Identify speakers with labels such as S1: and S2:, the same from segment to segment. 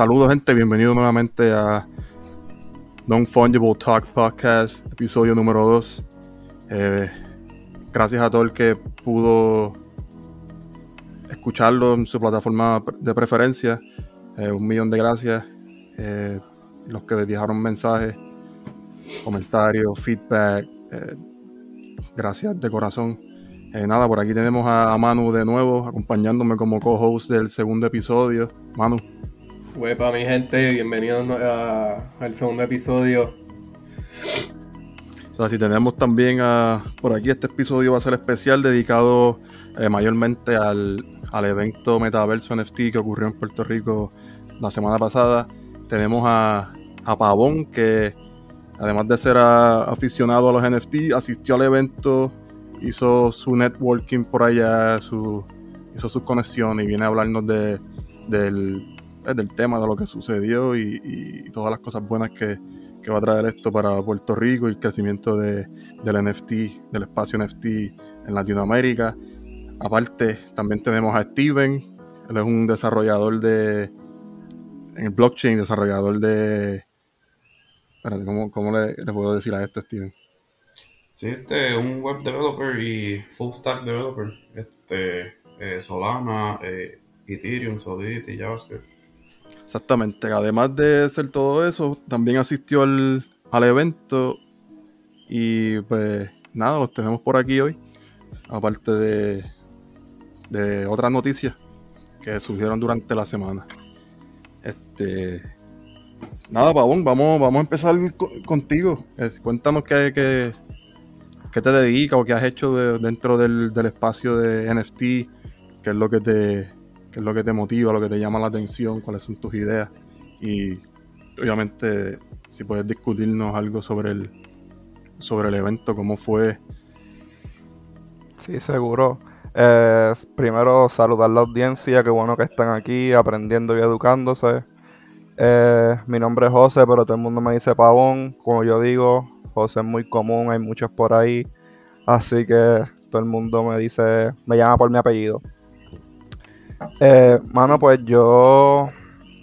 S1: saludos gente, bienvenido nuevamente a Non Fungible Talk Podcast, episodio número 2. Eh, gracias a todo el que pudo escucharlo en su plataforma de preferencia. Eh, un millón de gracias. Eh, los que dejaron mensajes, comentarios, feedback. gracias de corazón. nada, por aquí tenemos a, Manu de nuevo, acompañándome como co-host del segundo episodio. Manu.
S2: Huepa, mi gente, bienvenidos al segundo episodio.
S1: O sea, si tenemos también a, por aquí este episodio va a ser especial dedicado eh, mayormente al, evento Metaverso NFT que ocurrió en Puerto Rico la semana pasada. Tenemos a, a Pavón que además de ser aficionado a los NFT, asistió al evento, hizo su networking por allá, su, hizo sus conexiones y viene a hablarnos de, del del tema de lo que sucedió y, todas las cosas buenas que, va a traer esto para Puerto Rico y el crecimiento de, del NFT, del espacio NFT en Latinoamérica. Aparte, también tenemos a Steven, él es un desarrollador de en el blockchain, desarrollador de ¿cómo, cómo le, puedo decir a esto, Steven?
S3: Sí, este, un web developer y full stack developer, este, eh, Solana, eh, Ethereum, Solidity, JavaScript.
S1: Exactamente. Además de ser todo eso, también asistió al, evento. Y pues nada, los tenemos por aquí hoy. Aparte de, de otras noticias que surgieron durante la semana. Este. Nada, Pavón, vamos, vamos a empezar contigo. cuéntanos qué, qué, qué, te dedicas o qué has hecho dentro del, del espacio de NFT, qué es lo que te, qué es lo que te motiva, lo que te llama la atención, cuáles son tus ideas y obviamente si puedes discutirnos algo sobre el sobre el evento, cómo fue.
S4: Sí, seguro. Eh, primero saludar a la audiencia, qué bueno que están aquí aprendiendo y educándose. Eh, mi nombre es José, pero todo el mundo me dice Pavón, como yo digo, José es muy común, hay muchos por ahí, así que todo el mundo me dice, me llama por mi apellido. Eh, mano, pues yo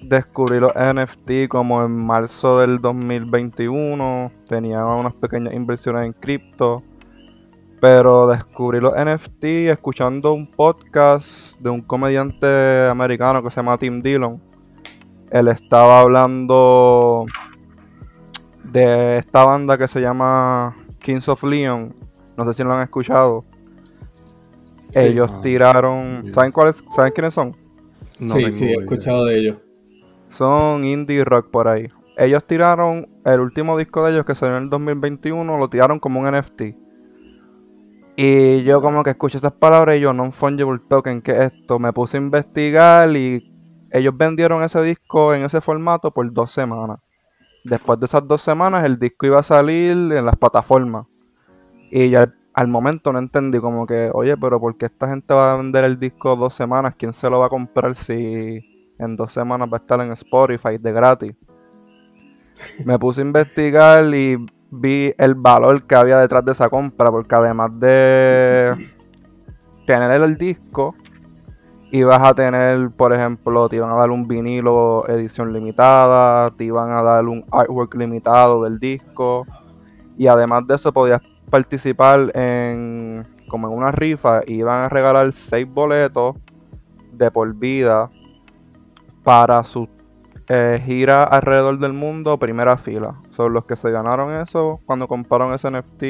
S4: descubrí los NFT como en marzo del 2021. Tenía unas pequeñas inversiones en cripto. Pero descubrí los NFT escuchando un podcast de un comediante americano que se llama Tim Dillon. Él estaba hablando de esta banda que se llama Kings of Leon. No sé si lo han escuchado. Ellos tiraron. ¿Saben cuáles? ¿Saben quiénes son?
S2: sí, sí, he escuchado de ellos.
S4: Son indie rock por ahí. Ellos tiraron el último disco de ellos que salió en el 2021, lo tiraron como un NFT. Y yo como que escuché esas palabras y yo, non-fungible token, ¿qué es esto? Me puse a investigar y ellos vendieron ese disco en ese formato por dos semanas. Después de esas dos semanas el disco iba a salir en las plataformas. Y ya al momento no entendí como que, oye, pero ¿por qué esta gente va a vender el disco dos semanas? ¿Quién se lo va a comprar si en dos semanas va a estar en Spotify de gratis? Me puse a investigar y vi el valor que había detrás de esa compra, porque además de tener el disco, ibas a tener, por ejemplo, te iban a dar un vinilo edición limitada, te iban a dar un artwork limitado del disco, y además de eso podías participar en como en una rifa y iban a regalar seis boletos de por vida para su eh, gira alrededor del mundo primera fila. Son los que se ganaron eso cuando compraron ese NFT.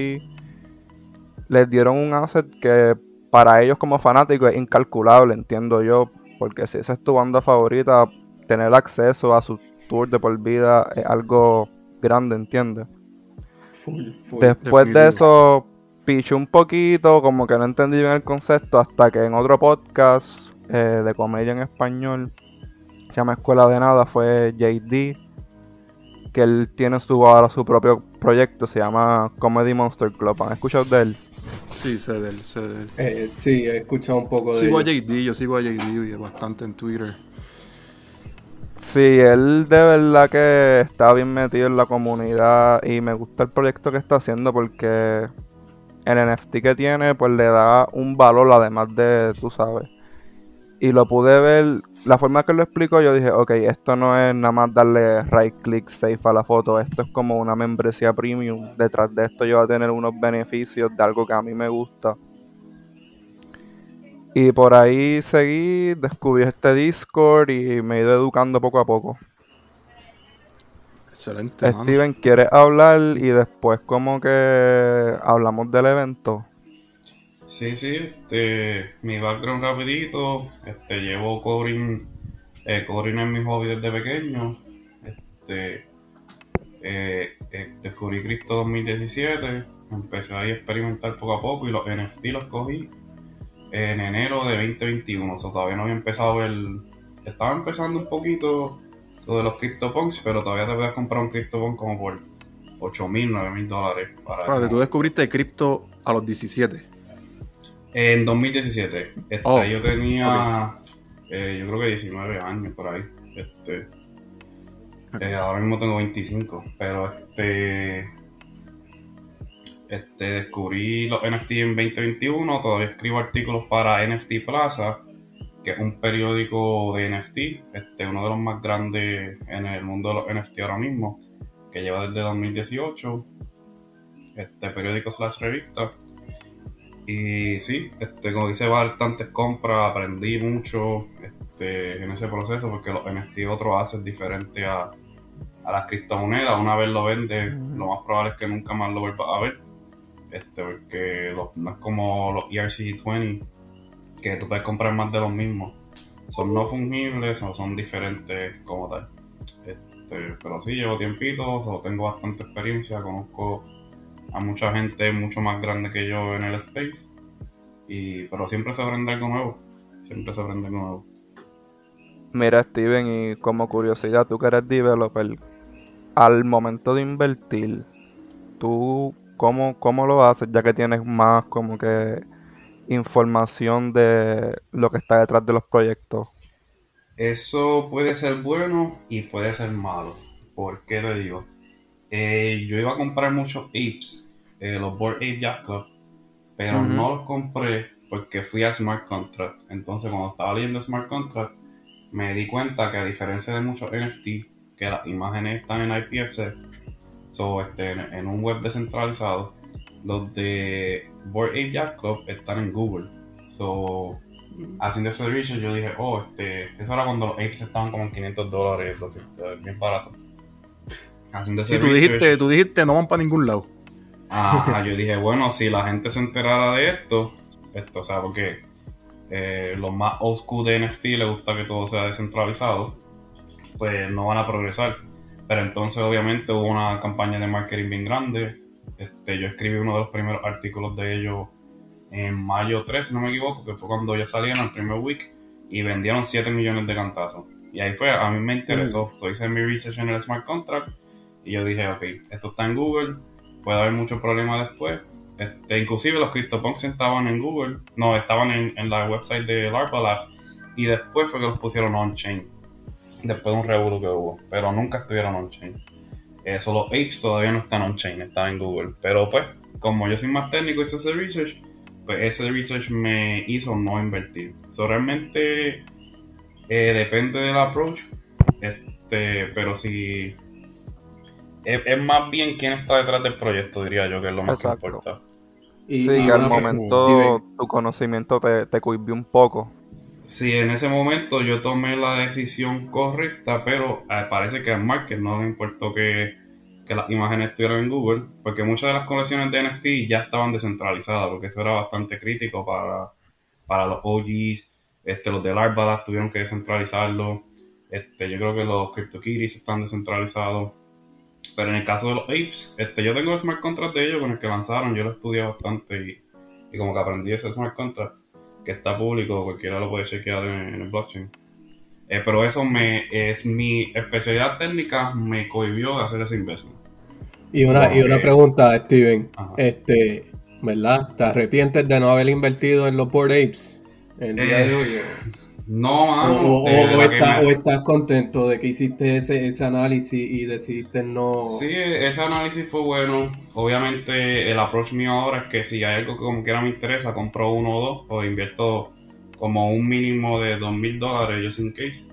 S4: Les dieron un asset que para ellos como fanáticos es incalculable, entiendo yo. Porque si esa es tu banda favorita, tener acceso a su tour de por vida es algo grande, ¿entiendes? Después de eso, piché un poquito, como que no entendí bien el concepto, hasta que en otro podcast eh, de comedia en español, se llama Escuela de Nada, fue JD, que él tiene su, ahora su propio proyecto, se llama Comedy Monster Club. ¿Han escuchado de él?
S1: Sí, sé de él, sé de él.
S2: Eh, sí, he escuchado un poco de
S1: Sigo a JD, yo sigo a JD y bastante en Twitter.
S4: Sí, él de verdad que está bien metido en la comunidad y me gusta el proyecto que está haciendo porque el NFT que tiene pues le da un valor además de, tú sabes. y lo pude ver, la forma que lo explico yo dije, ok, esto no es nada más darle right click save a la foto, esto es como una membresía premium, detrás de esto yo voy a tener unos beneficios de algo que a mí me gusta. Y por ahí seguí, descubrí este Discord y me he ido educando poco a poco.
S1: Excelente. mano.
S4: Steven, ¿quieres hablar y después como que hablamos del evento?
S3: Sí, sí, este, mi background rapidito, este, llevo coding, eh, coding es mi hobby desde pequeño, este, eh, eh, descubrí Cristo 2017, empecé ahí a experimentar poco a poco y los NFT los cogí en enero de 2021, o sea, todavía no había empezado el, estaba empezando un poquito lo de los CryptoPunks, pero todavía te puedes comprar un CryptoPunk como por 8 mil, 9 mil dólares para ese
S1: tú descubriste cripto a los 17.
S3: En 2017. Este,
S1: Oh,
S3: yo tenía, eh, yo creo que 19 años por ahí. Este, eh, ahora mismo tengo 25, pero este, este, descubrí los NFT en 2021. Todavía escribo artículos para NFT Plaza, que es un periódico de NFT, este, uno de los más grandes en el mundo de los NFT ahora mismo, que lleva desde 2018. Este periódico slash revista. Y sí, este, como dice, bastantes compras, aprendí mucho este, en ese proceso porque los NFT otros hacen diferente a, a las criptomonedas. Una vez lo vendes, lo más probable es que nunca más lo vuelvas a ver. Este, porque no es como los E ERC20, que tú puedes comprar más de los mismos. Son no fungibles o son diferentes como tal. Este, pero sí, llevo tiempito, tengo bastante experiencia, conozco a mucha gente mucho más grande que yo en el space. Y, pero siempre se aprende algo nuevo. Siempre se aprende algo nuevo.
S4: Mira Steven, y como curiosidad, tú que eres developer, al momento de invertir, ¿tú cómo, cómo lo haces ya que tienes más como que información de lo que está detrás de los proyectos?
S3: Eso puede ser bueno y puede ser malo. ¿Por qué le digo? Eh, yo iba a comprar muchos apes, eh, los Board Ape Club, pero no los compré porque fui a Smart Contract. Entonces, cuando estaba leyendo Smart Contract, me di cuenta que a diferencia de muchos NFT, que las imágenes están en IPFS, so, este, en, en un web descentralizado, los de Board Ape Yacht Club están en Google. So, haciendo ese research yo dije, oh, este, eso era cuando los apes estaban como en 500 dólares, 200, bien barato. Haciendo ese
S1: Si tú
S3: research,
S1: dijiste, tú dijiste no van para ningún lado.
S3: ajá, yo dije, bueno, si la gente se enterara de esto, esto, o sea, porque eh, los más old school de NFT les gusta que todo sea descentralizado, pues no van a progresar. Pero entonces, obviamente, hubo una campaña de marketing bien grande. Este, yo escribí uno de los primeros artículos de ellos en mayo 3, si no me equivoco, que fue cuando ya salieron el primer week y vendieron 7 millones de cantazos. Y ahí fue, a mí me interesó. So, hice mi research en el smart contract y yo dije, ok, esto está en Google, puede haber muchos problemas después. Este, inclusive los CryptoPunks estaban en Google, no, estaban en, en la website de Larva Labs y después fue que los pusieron on-chain. Después de un revuelo que hubo, pero nunca estuvieron on-chain. Eso, los apes todavía no están on-chain, están en Google. Pero pues, como yo soy más técnico y hice ese research, pues ese research me hizo no invertir. So, realmente eh, depende del approach, este, pero si es, es más bien quién está detrás del proyecto, diría yo, que es lo más
S4: Exacto.
S3: que importa.
S2: Y,
S4: Sí,
S2: y
S4: al momento tu conocimiento te, te cohibió un poco.
S3: Si en ese momento yo tomé la decisión correcta, pero eh, parece que al market no le importó que, que las imágenes estuvieran en Google, porque muchas de las colecciones de NFT ya estaban descentralizadas, porque eso era bastante crítico para, para los OGs, este, los de Larva tuvieron que descentralizarlo, este, yo creo que los CryptoKitties están descentralizados, pero en el caso de los Apes, este, yo tengo el smart contract de ellos con el que lanzaron, yo lo estudié bastante y, y como que aprendí ese smart contract que está público, cualquiera lo puede chequear en, en el blockchain. Eh, pero eso me es mi especialidad técnica, me cohibió de hacer ese investment.
S2: Y una, y una pregunta, Steven.
S3: Ajá.
S2: Este, ¿verdad? ¿Te arrepientes de no haber invertido en los Board Apes el día
S3: Eh,
S2: de hoy?
S3: No,
S2: O,
S3: mano.
S2: o-
S3: eh,
S2: o
S3: que
S2: estás,
S3: me-
S2: o estás contento de que hiciste ese, ese análisis y decidiste no...
S3: Sí, ese análisis fue bueno. Obviamente el approach mío ahora es que si hay algo que como quiera me interesa, compro uno o dos o invierto como un mínimo de dos mil dólares, just in case.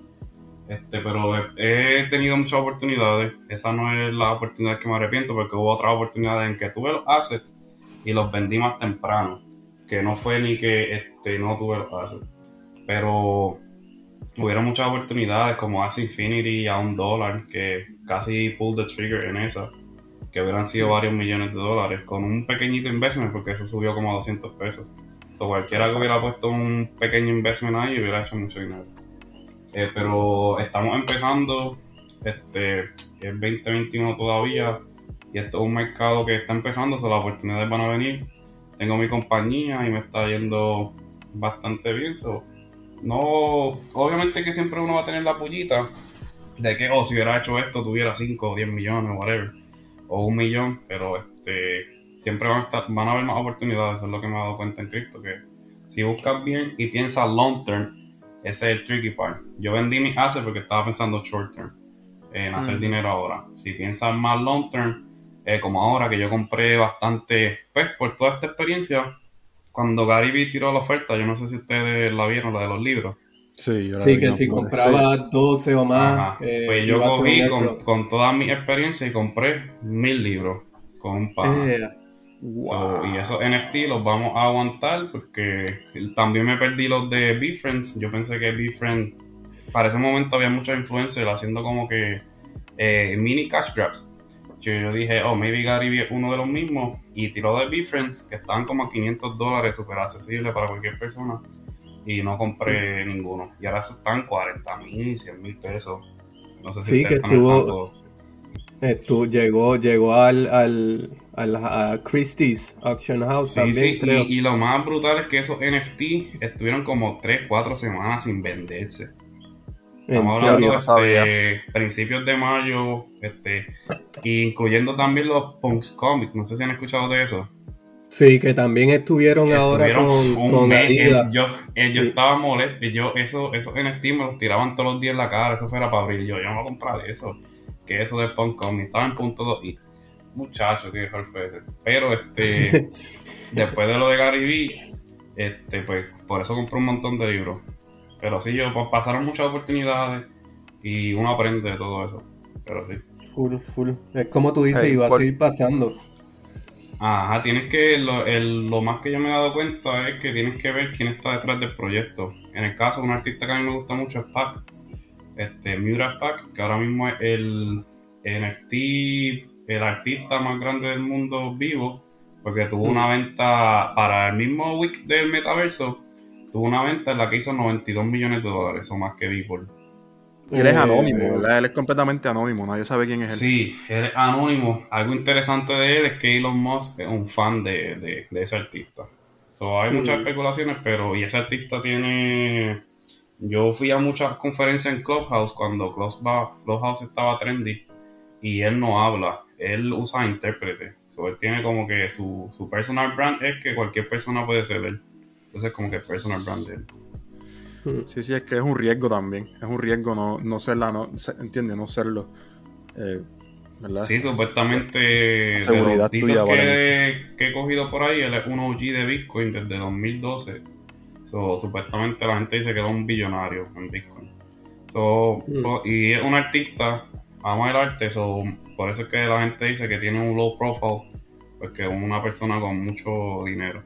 S3: Este, pero he, he tenido muchas oportunidades. Esa no es la oportunidad que me arrepiento porque hubo otras oportunidades en que tuve los assets y los vendí más temprano. Que no fue ni que este, no tuve los assets. Pero hubieron muchas oportunidades como As Infinity a un dólar que casi pulled the trigger en esa. Que hubieran sido varios millones de dólares con un pequeñito investment porque eso subió como a 200 pesos. O cualquiera que hubiera puesto un pequeño investment ahí hubiera hecho mucho dinero. Eh, pero estamos empezando, este, es 2021 todavía, y esto es un mercado que está empezando, so las oportunidades van a venir. Tengo mi compañía y me está yendo bastante bien. So, no, obviamente que siempre uno va a tener la pullita de que, oh, si hubiera hecho esto, tuviera 5 o 10 millones, whatever, o un millón, pero este, siempre van a, estar, van a haber más oportunidades, eso es lo que me he dado cuenta en cripto, que si buscas bien y piensas long term, ese es el tricky part. Yo vendí mi assets porque estaba pensando short term, en hacer
S4: Mm.
S3: dinero ahora. Si piensas más long term, eh, como ahora que yo compré bastante, pues por toda esta experiencia, cuando Gary Vee tiró la oferta, yo no sé si ustedes la vieron, la de los libros.
S1: Sí, yo la
S2: Sí,
S1: vi,
S2: que si compraba 12 o más,
S3: Ajá.
S2: eh,
S3: pues yo cogí con, con toda mi experiencia y compré mil libros con un.
S2: Eh,
S3: So, y esos NFT los vamos a aguantar porque también me perdí los de BeFriends. Yo pensé que BeFriend, para ese momento había muchos influencers haciendo como que eh, mini cash grabs. Yo, yo dije, oh, maybe Gary es uno de los mismos. Y tiró de BeFriends, que estaban como a 500 dólares, súper accesible para cualquier persona. Y no compré ninguno. Y ahora están 40 mil, 100 mil pesos. No sé si
S2: Sí, que estuvo-
S3: tanto.
S2: estu- llegó, llegó al, al, al- a Christie's Auction House
S3: Sí,
S2: también,
S3: sí,
S2: creo.
S3: y, y lo más brutal es que esos NFT estuvieron como 3, 4 semanas sin venderse. Estamos hablando
S4: no
S3: de principios de mayo, este, incluyendo también los Punks Comics. No sé si han escuchado de eso.
S2: Sí, que también estuvieron ahora
S3: Estuvieron
S2: con,
S3: un
S2: con
S3: mes,
S2: Adidas.
S3: eh, yo, eh, yo
S2: Sí.
S3: estaba molesto. Yo, eso, esos NFT me los tiraban todos los días en la cara. Eso fuera para abrir. Yo, yo no voy a comprar eso. Que eso de Punk Comics. Estaba en punto 2 y muchacho, que mejor fue ese. Pero este, después de lo de Gary Vee, este, pues por eso compré un montón de libros. Pero sí, yo, pues, pasaron muchas oportunidades y uno aprende de todo eso. Pero sí.
S2: Full, full. Es como tú dices,
S4: Hey,
S2: iba a
S4: por-
S2: seguir pasando.
S3: Ajá, tienes que, lo, el- lo más que yo me he dado cuenta es que tienes que ver quién está detrás del proyecto. En el caso de un artista que a mí me gusta mucho es Pac, este, Mura Pac, que ahora mismo es el NFT, el artista más grande del mundo vivo, porque tuvo una venta para el mismo week del metaverso, tuvo una venta en la que hizo 92 millones de dólares, o más que Beeple.
S1: Él es
S2: Eh,
S1: anónimo, ¿verdad? Él es completamente anónimo, nadie sabe quién es él.
S3: Sí, él es anónimo. Algo interesante de él es que Elon Musk es un fan de, de- de ese artista. So, hay muchas
S2: Mm.
S3: especulaciones, pero y ese artista tiene... Yo fui a muchas conferencias en Clubhouse cuando Clubhouse, Clubhouse estaba trendy y él no habla, él usa intérprete. So, él tiene como que su, su personal brand es que cualquier persona puede ser él. Entonces como que personal brand de él.
S1: Sí, sí, es que es un riesgo también. Es un riesgo no, no serla, no, se- ¿entiendes? No serlo. Eh, ¿Verdad?
S3: Sí, supuestamente de
S1: seguridad
S3: los titos
S1: tuya,
S3: que, que he cogido por ahí, él es un OG de Bitcoin desde 2012. So, supuestamente la gente dice que era un billonario en Bitcoin. So,
S2: Mm.
S3: po- y es un artista, ama el arte, so, por eso es que la gente dice que tiene un low profile, porque es una persona con mucho dinero.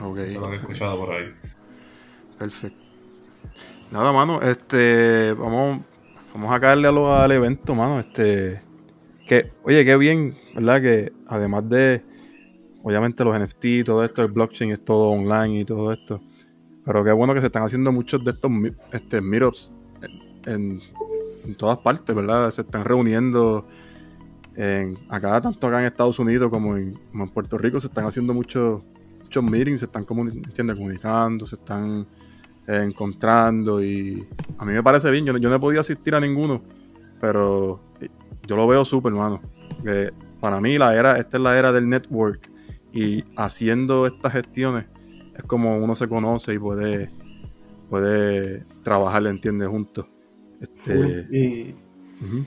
S1: Ok,
S3: Eso es lo he escuchado por ahí.
S1: perfecto. Nada, mano, este, vamos, vamos a caerle a lo, al evento, mano, este, que, oye, qué bien, ¿verdad? Que además de, obviamente los NFT y todo esto, el blockchain es todo online y todo esto, pero qué bueno que se están haciendo muchos de estos este, meetups en, en- en todas partes, ¿verdad? Se están reuniendo en, acá, tanto acá en Estados Unidos como en, como en Puerto Rico, se están haciendo muchos muchos meetings, se están ¿entiendes? comunicando, se están eh, encontrando y a mí me parece bien, yo, no- yo no he podido asistir a ninguno, pero eh, yo lo veo súper, hermano. Que para mí la era, esta es la era del network y haciendo estas gestiones es como uno se conoce y puede, puede trabajar, ¿entiendes? Juntos. Este,
S2: Y,
S1: ujú.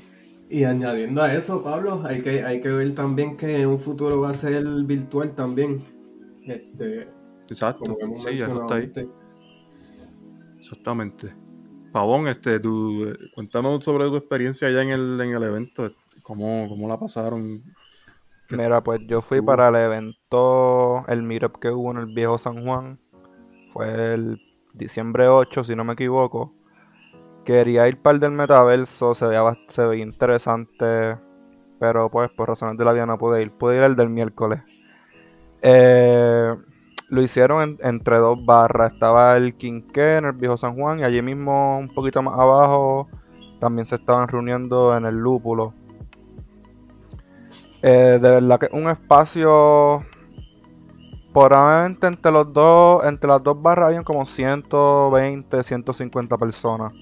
S2: y añadiendo a eso, Pablo, hay que, hay que ver también que en un futuro va a ser virtual también. Este,
S1: Exacto.
S2: como hemos
S1: Sí, eso está ahí.
S2: antes.
S1: Exactamente. Pavón, este, tú, eh, cuéntanos sobre tu experiencia allá en el, en el evento. ¿Cómo, cómo la pasaron? ¿Qué-
S4: Mira, pues yo fui
S1: tú?
S4: para el evento, el meetup que hubo en el viejo San Juan. Fue el diciembre 8, si no me equivoco. Quería ir para el del metaverso, se veía, se veía interesante. Pero pues por razones de la vida no pude ir. Pude ir al del miércoles. Eh, lo hicieron en- entre dos barras. Estaba el Quinqué en el viejo San Juan y allí mismo, un poquito más abajo, también se estaban reuniendo en el Lúpulo. Eh, de verdad que un espacio. Probablemente entre los dos, entre las dos barras habían como 120, 150 personas.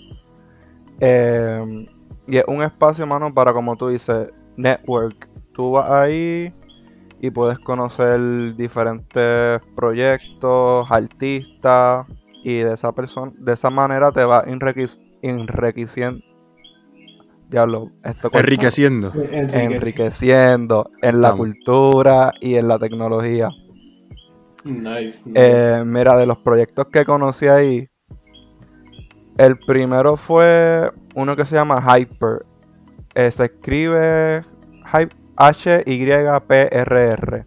S4: Eh, y es un espacio, mano, para como tú dices, network. Tú vas ahí y puedes conocer diferentes proyectos, artistas, y de esa persona, de esa manera te va enriquec- enriqueciendo. Diablo, esto
S1: Enriqueciendo.
S2: Enrique.
S4: enriqueciendo en la cultura y en la tecnología.
S2: Nice, nice.
S4: Eh, mira, de los proyectos que conocí ahí, el primero fue uno que se llama Hyper. Eh, se escribe Hy- H-Y-P-R-R.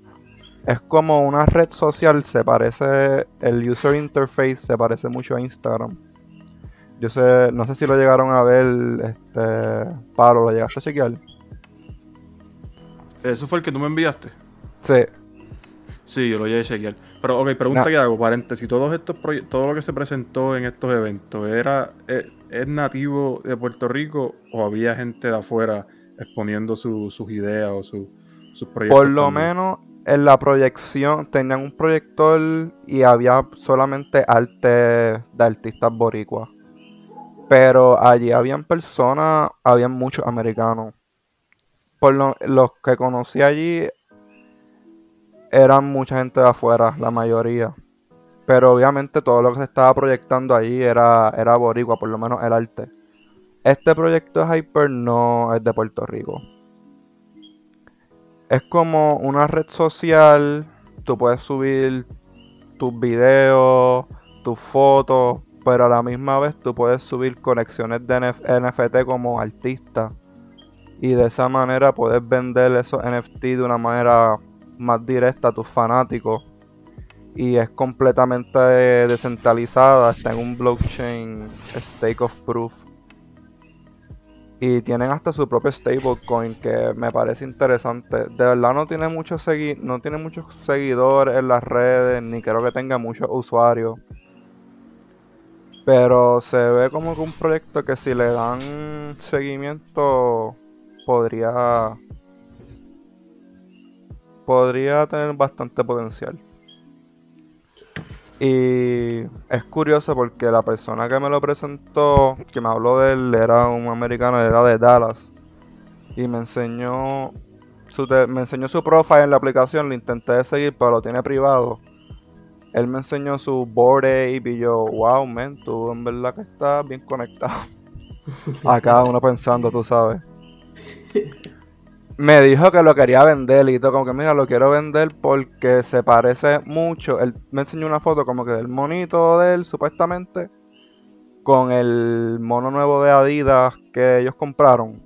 S4: Es como una red social, se parece, el user interface se parece mucho a Instagram. Yo sé, no sé si lo llegaron a ver, este, Pablo, ¿lo llegaste a chequear?
S1: Eso fue el que tú me enviaste.
S4: Sí.
S1: Sí, yo lo llegué a chequear. Pero, ok, pregunta
S4: No.
S1: que hago, paréntesis. Todos estos todo lo que se presentó en estos eventos, ¿era, es, es nativo de Puerto Rico o había gente de afuera exponiendo su- sus ideas o su- sus proyectos?
S4: Por lo
S1: también?
S4: menos en la proyección tenían un proyector y había solamente arte de artistas boricuas. Pero allí habían personas, habían muchos americanos. Por lo- los que conocí allí eran mucha gente de afuera, la mayoría. Pero obviamente todo lo que se estaba proyectando allí era, era boricua, por lo menos el arte. Este proyecto Hyper no es de Puerto Rico. Es como una red social, tú puedes subir tus videos, tus fotos, pero a la misma vez tú puedes subir conexiones de NF NFT como artista. Y de esa manera puedes vender esos NFT de una manera más directa a tus fanáticos. Y es completamente descentralizada, está en un blockchain stake of proof. Y tienen hasta su propio stablecoin que me parece interesante. De verdad no tiene muchos segui no tiene muchos seguidores en las redes, ni creo que tenga muchos usuarios. Pero se ve como que un proyecto que si le dan seguimiento podría podría tener bastante potencial. Y es curioso porque la persona que me lo presentó, que me habló de él, era un americano, era de Dallas. Y me enseñó su, me enseñó su profile en la aplicación, lo intenté seguir, pero lo tiene privado. Él me enseñó su board ape y yo, wow, man, tú en verdad que estás bien conectado. A cada uno pensando, tú sabes. Me dijo que lo quería vender y todo, como que mira, lo quiero vender porque se parece mucho. Él me enseñó una foto como que del monito de él, supuestamente, con el mono nuevo de Adidas que ellos compraron.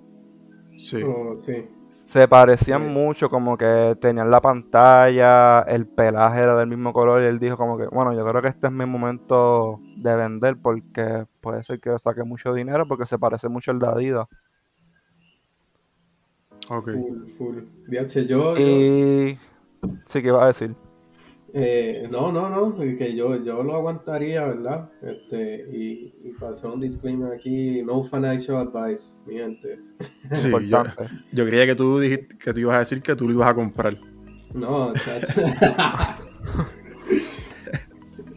S1: Sí.
S2: Oh, sí.
S4: Se parecían
S2: Sí.
S4: mucho, como que tenían la pantalla, el pelaje era del mismo color y él dijo como que, bueno, yo creo que este es mi momento de vender porque puede ser que saque mucho dinero porque se parece mucho al de Adidas.
S1: Ok.
S2: Full, full. DH, yo, yo-
S4: Y... Sí, que iba a decir.
S2: eh, no, no, no, que yo, yo lo aguantaría, ¿verdad? Este, y, y para hacer un disclaimer aquí, no financial advice, mi gente.
S1: Sí, yo,
S4: Importante.
S1: yo creía que tú dijiste que tú ibas a decir que tú lo ibas a comprar.
S2: No, chacho.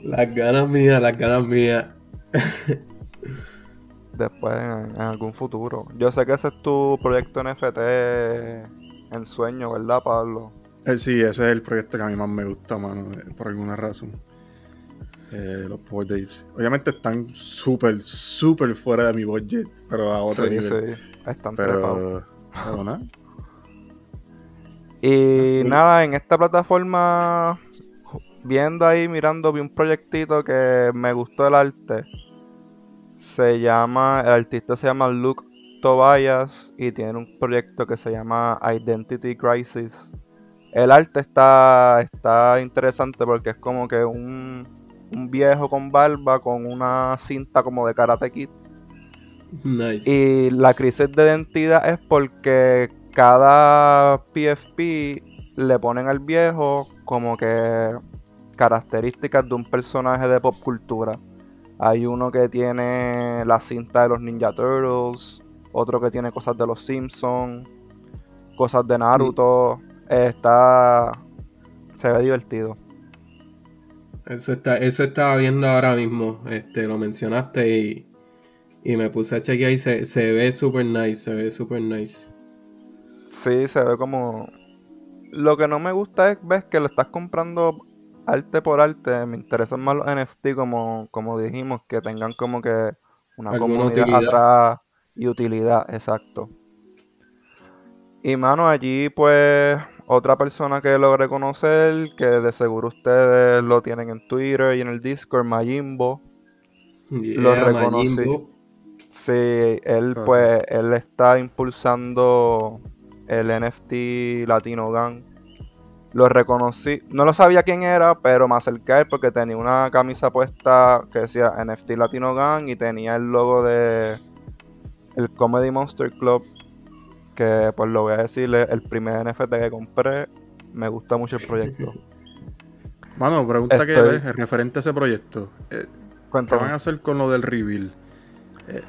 S2: las ganas mías, las ganas mías.
S4: después en, en algún futuro. Yo sé que ese es tu proyecto NFT en sueño, ¿verdad, Pablo?
S1: Eh, sí, ese es el proyecto que a mí más me gusta, mano, eh, por alguna razón. Eh, los Power Days. Obviamente están súper, súper fuera de mi budget, pero a otro
S4: sí,
S1: nivel.
S4: sí, están.
S1: Pero, pero nada.
S4: Y nada, en esta plataforma viendo ahí, mirando, vi un proyectito que me gustó el arte. Se llama, el artista se llama Luke Tobias y tiene un proyecto que se llama Identity Crisis. El arte está, está interesante porque es como que un, un viejo con barba con una cinta como de Karate Kid.
S2: Nice.
S4: Y la crisis de identidad es porque cada PFP le ponen al viejo como que características de un personaje de pop cultura. Hay uno que tiene la cinta de los Ninja Turtles, otro que tiene cosas de los Simpsons, cosas de Naruto. Está. Se ve divertido.
S2: Eso está, eso estaba viendo ahora mismo. Este, lo mencionaste y, y me puse a chequear y se, se ve super nice, se ve super nice.
S4: Sí, se ve como. Lo que no me gusta es ves que lo estás comprando arte por arte. Me interesan más los NFT como, como dijimos, que tengan como que una
S2: Alguna
S4: comunidad
S2: utilidad.
S4: atrás y utilidad, exacto. Y mano, allí pues otra persona que logré conocer, que de seguro ustedes lo tienen en Twitter y en el Discord, Majimbo. Lo reconocí.
S2: Majimbo.
S4: Sí, él pues, él está impulsando el NFT Latino Gang. Lo reconocí, no lo sabía quién era, pero me acerqué a él porque tenía una camisa puesta que decía NFT Latino Gang y tenía el logo de el Comedy Monster Club, que pues lo voy a decirle, el primer NFT que compré, me gusta mucho el proyecto.
S1: Mano, pregunta que es referente a ese proyecto. Eh, ¿Qué van a hacer con lo del reveal? Eh,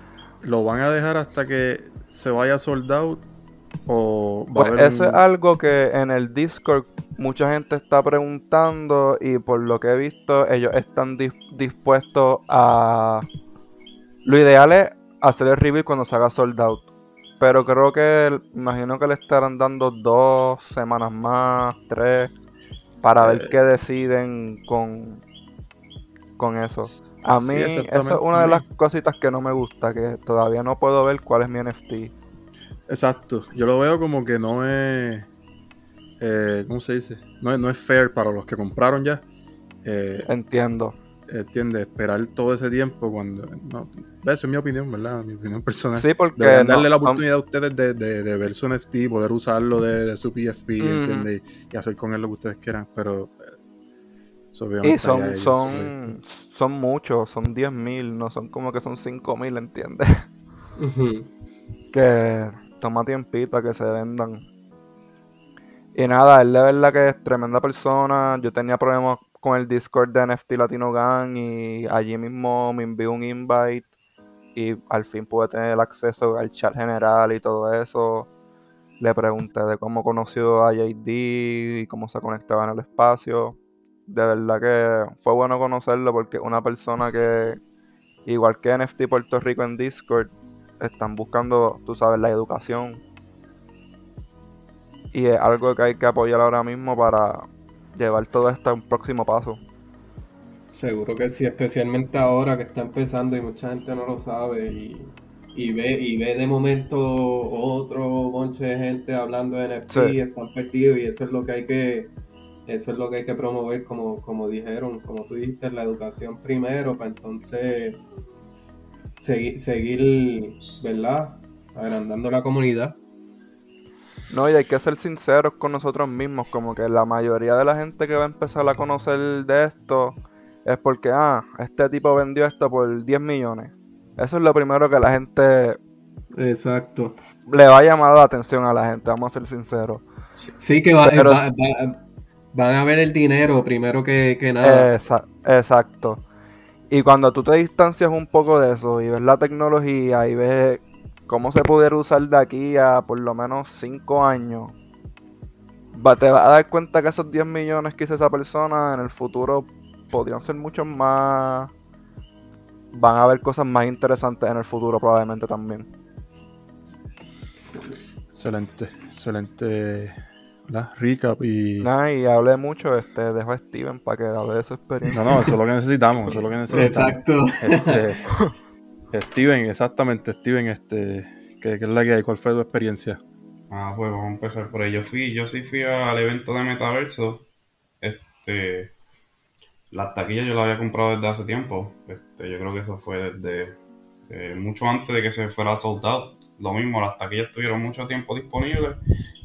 S1: ¿Lo van a dejar hasta que se vaya sold out? ¿O va
S4: Pues
S1: a haber
S4: eso es algo que en el Discord mucha gente está preguntando y por lo que he visto ellos están dis- dispuestos a... Lo ideal es hacer el reveal cuando se haga sold out. Pero creo que, imagino que le estarán dando dos semanas más, tres, para ver
S1: Eh.
S4: qué deciden con, con eso. A
S1: Sí,
S4: mí, eso es una de las cositas que no me gusta, que todavía no puedo ver cuál es mi NFT.
S1: Exacto. Yo lo veo como que no es. eh, ¿Cómo se dice? No es, no es fair para los que compraron ya. Eh,
S4: Entiendo.
S1: ¿Entiendes? Esperar todo ese tiempo cuando. No, esa es mi opinión, ¿verdad? Mi opinión personal.
S4: Sí, porque no-
S1: darle la oportunidad a ustedes de, de, de ver su NFT, poder usarlo de, de su PFP,
S4: Ujú.
S1: ¿entiendes? Y, y hacer con él lo que ustedes quieran, pero. eh, eso obviamente
S4: Y son,
S1: ellos,
S4: son, son muchos, son 10.000, no son como que son 5.000, ¿entiendes?
S2: Ujú.
S4: que toma tiempito a que se vendan. Y nada, él de verdad que es tremenda persona. Yo tenía problemas con el Discord de NFT Latino Gang y allí mismo me envió un invite y al fin pude tener el acceso al chat general y todo eso. Le pregunté de cómo conoció a JD y cómo se conectaba en el espacio. De verdad que fue bueno conocerlo porque una persona que, igual que NFT Puerto Rico en Discord, están buscando, tú sabes, la educación. Y es algo que hay que apoyar ahora mismo para llevar todo esto a un próximo paso.
S2: Seguro que sí, especialmente ahora que está empezando y mucha gente no lo sabe y, y ve y ve de momento otro bonche de gente hablando de NFT
S4: Sí.
S2: y están perdidos y eso es lo que hay que eso es lo que hay que promover como, como dijeron, como tú dijiste, la educación primero para entonces seguir, seguir, ¿verdad? Agrandando la comunidad.
S4: No, y hay que ser sinceros con nosotros mismos, como que la mayoría de la gente que va a empezar a conocer de esto es porque, ah, este tipo vendió esto por 10 millones. Eso es lo primero que la gente
S2: Exacto.
S4: le va a llamar la atención a la gente, vamos a ser sinceros.
S2: Sí que va,
S4: Pero-
S2: va- va- van a ver el dinero primero que, que nada.
S4: Exacto. Y cuando tú te distancias un poco de eso y ves la tecnología y ves cómo se pudiera usar de aquí a por lo menos 5 años, va- te vas a dar cuenta que esos 10 millones que hizo esa persona en el futuro podrían ser muchos más. Van a haber cosas más interesantes en el futuro probablemente también.
S1: Excelente, excelente ¿verdad? recap y...
S4: Nada, y hablé mucho, este, dejo a Steven para que hable de su experiencia.
S1: No, no, eso es lo que necesitamos, eso es lo que necesitamos.
S2: Exacto.
S1: Este, Steven, exactamente, Steven, este, ¿qué, qué es la que hay? ¿Cuál fue tu experiencia?
S3: Ah, pues vamos a empezar por ahí. Yo fui, yo sí fui al evento de Metaverso. Este, las taquillas yo las había comprado desde hace tiempo. Este, yo creo que eso fue desde eh, mucho antes de que se fuera soldado. Lo mismo, las taquillas tuvieron mucho tiempo disponibles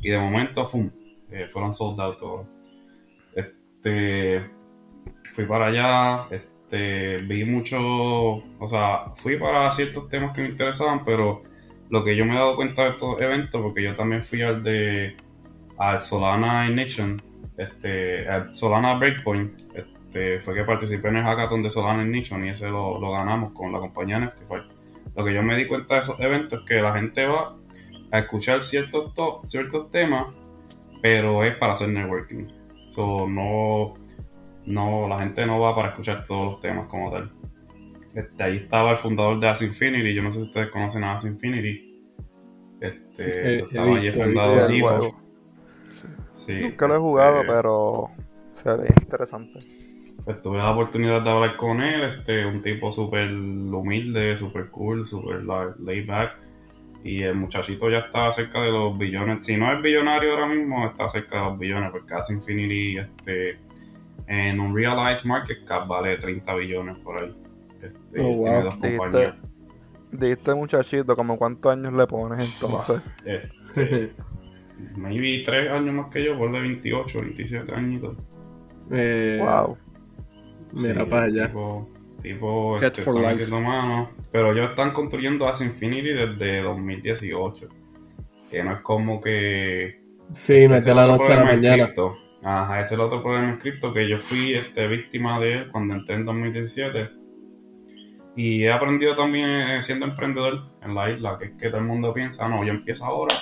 S3: y de momento ¡fum! Eh, fueron soldados todos. Este, fui para allá, este, vi mucho, o sea, fui para ciertos temas que me interesaban, pero lo que yo me he dado cuenta de estos eventos, porque yo también fui al de al Solana Ignition, este, al Solana Breakpoint, este, fue que participé en el hackathon de Solana Ignition y ese lo, ganamos con la compañía Neftify. Lo que yo me di cuenta de esos eventos es que la gente va a escuchar ciertos, ciertos temas, pero es para hacer networking. So, no, no, la gente no va para escuchar todos los temas como tal. Este, ahí estaba el fundador de Asinfinity, yo no sé si ustedes conocen a Asinfinity. Este, eh, estaba allí el fundador de
S4: Sí, Nunca lo he jugado, este, pero se ve interesante.
S3: Pues tuve la oportunidad de hablar con él, este, un tipo súper humilde, súper cool, súper laid back. Y el muchachito ya está cerca de los billones. Si no es billonario ahora mismo, está cerca de los billones, porque casi Infinity este, en un realized market cap vale 30 billones por ahí. Este, oh,
S4: tiene dos compañías. Diste muchachito, como cuántos años le pones entonces?
S3: Este, maybe 3 años más que yo, por de 28, 27 añitos.
S2: Eh, wow. Mira para allá.
S3: Tipo, tipo este, for life. Mano, pero ellos están construyendo As Infinity desde 2018. Que no es como que.
S2: Sí, mete la noche a la mañana.
S3: Ajá, ese es el otro problema escrito que yo fui este, víctima de él cuando entré en 2017. Y he aprendido también eh, siendo emprendedor en la isla, que es que todo el mundo piensa, no, yo empiezo ahora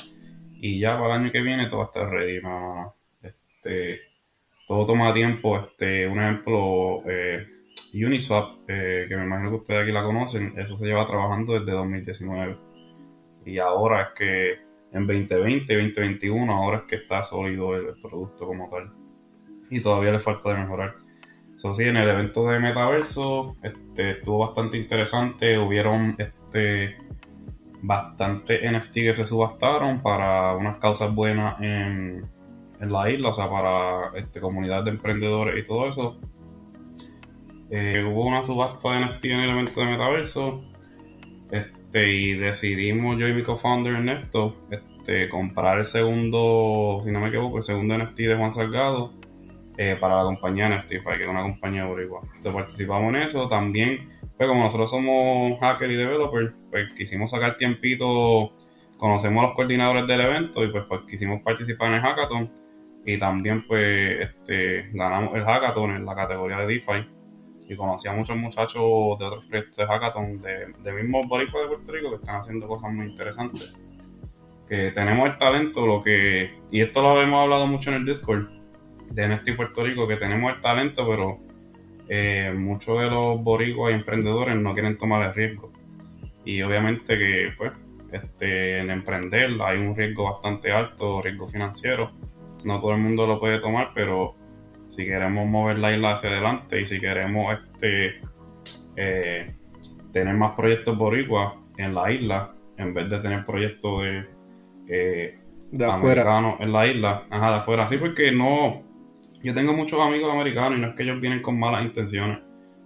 S3: y ya para el año que viene todo está ready. No, Este, todo toma tiempo. Este, un ejemplo, eh, Uniswap, eh, que me imagino que ustedes aquí la conocen, eso se lleva trabajando desde 2019. Y ahora es que en 2020, 2021, ahora es que está sólido el, producto como tal. Y todavía le falta de mejorar. Eso sí, en el evento de Metaverso este, estuvo bastante interesante. Hubieron este, bastante NFT que se subastaron para unas causas buenas en, la isla, o sea, para este, comunidad de emprendedores y todo eso. Eh, hubo una subasta de NFT en el evento de Metaverso. Este, y decidimos yo y mi co-founder Ernesto este, comprar el segundo, si no me equivoco, el segundo NFT de Juan Salgado eh, para la compañía Neftify, que es una compañía boricua. Entonces participamos en eso. También, pues como nosotros somos hacker y developer, pues quisimos sacar tiempito, conocemos a los coordinadores del evento y pues, pues quisimos participar en el hackathon y también pues este, ganamos el hackathon en la categoría de DeFi y conocí a muchos muchachos de otros proyectos de hackathon de, de mismos boricuas de Puerto Rico que están haciendo cosas muy interesantes. Que tenemos el talento, lo que, y esto lo hemos hablado mucho en el Discord de NFT Puerto Rico, que tenemos el talento, pero eh, muchos de los boricuas y emprendedores no quieren tomar el riesgo. Y obviamente que pues este, en emprender hay un riesgo bastante alto, riesgo financiero no todo el mundo lo puede tomar, pero si queremos mover la isla hacia adelante y si queremos este eh, tener más proyectos boricuas en la isla, en vez de tener proyectos de, eh,
S2: de afuera.
S3: en la isla, ajá, de afuera. Así porque no, yo tengo muchos amigos americanos y no es que ellos vienen con malas intenciones.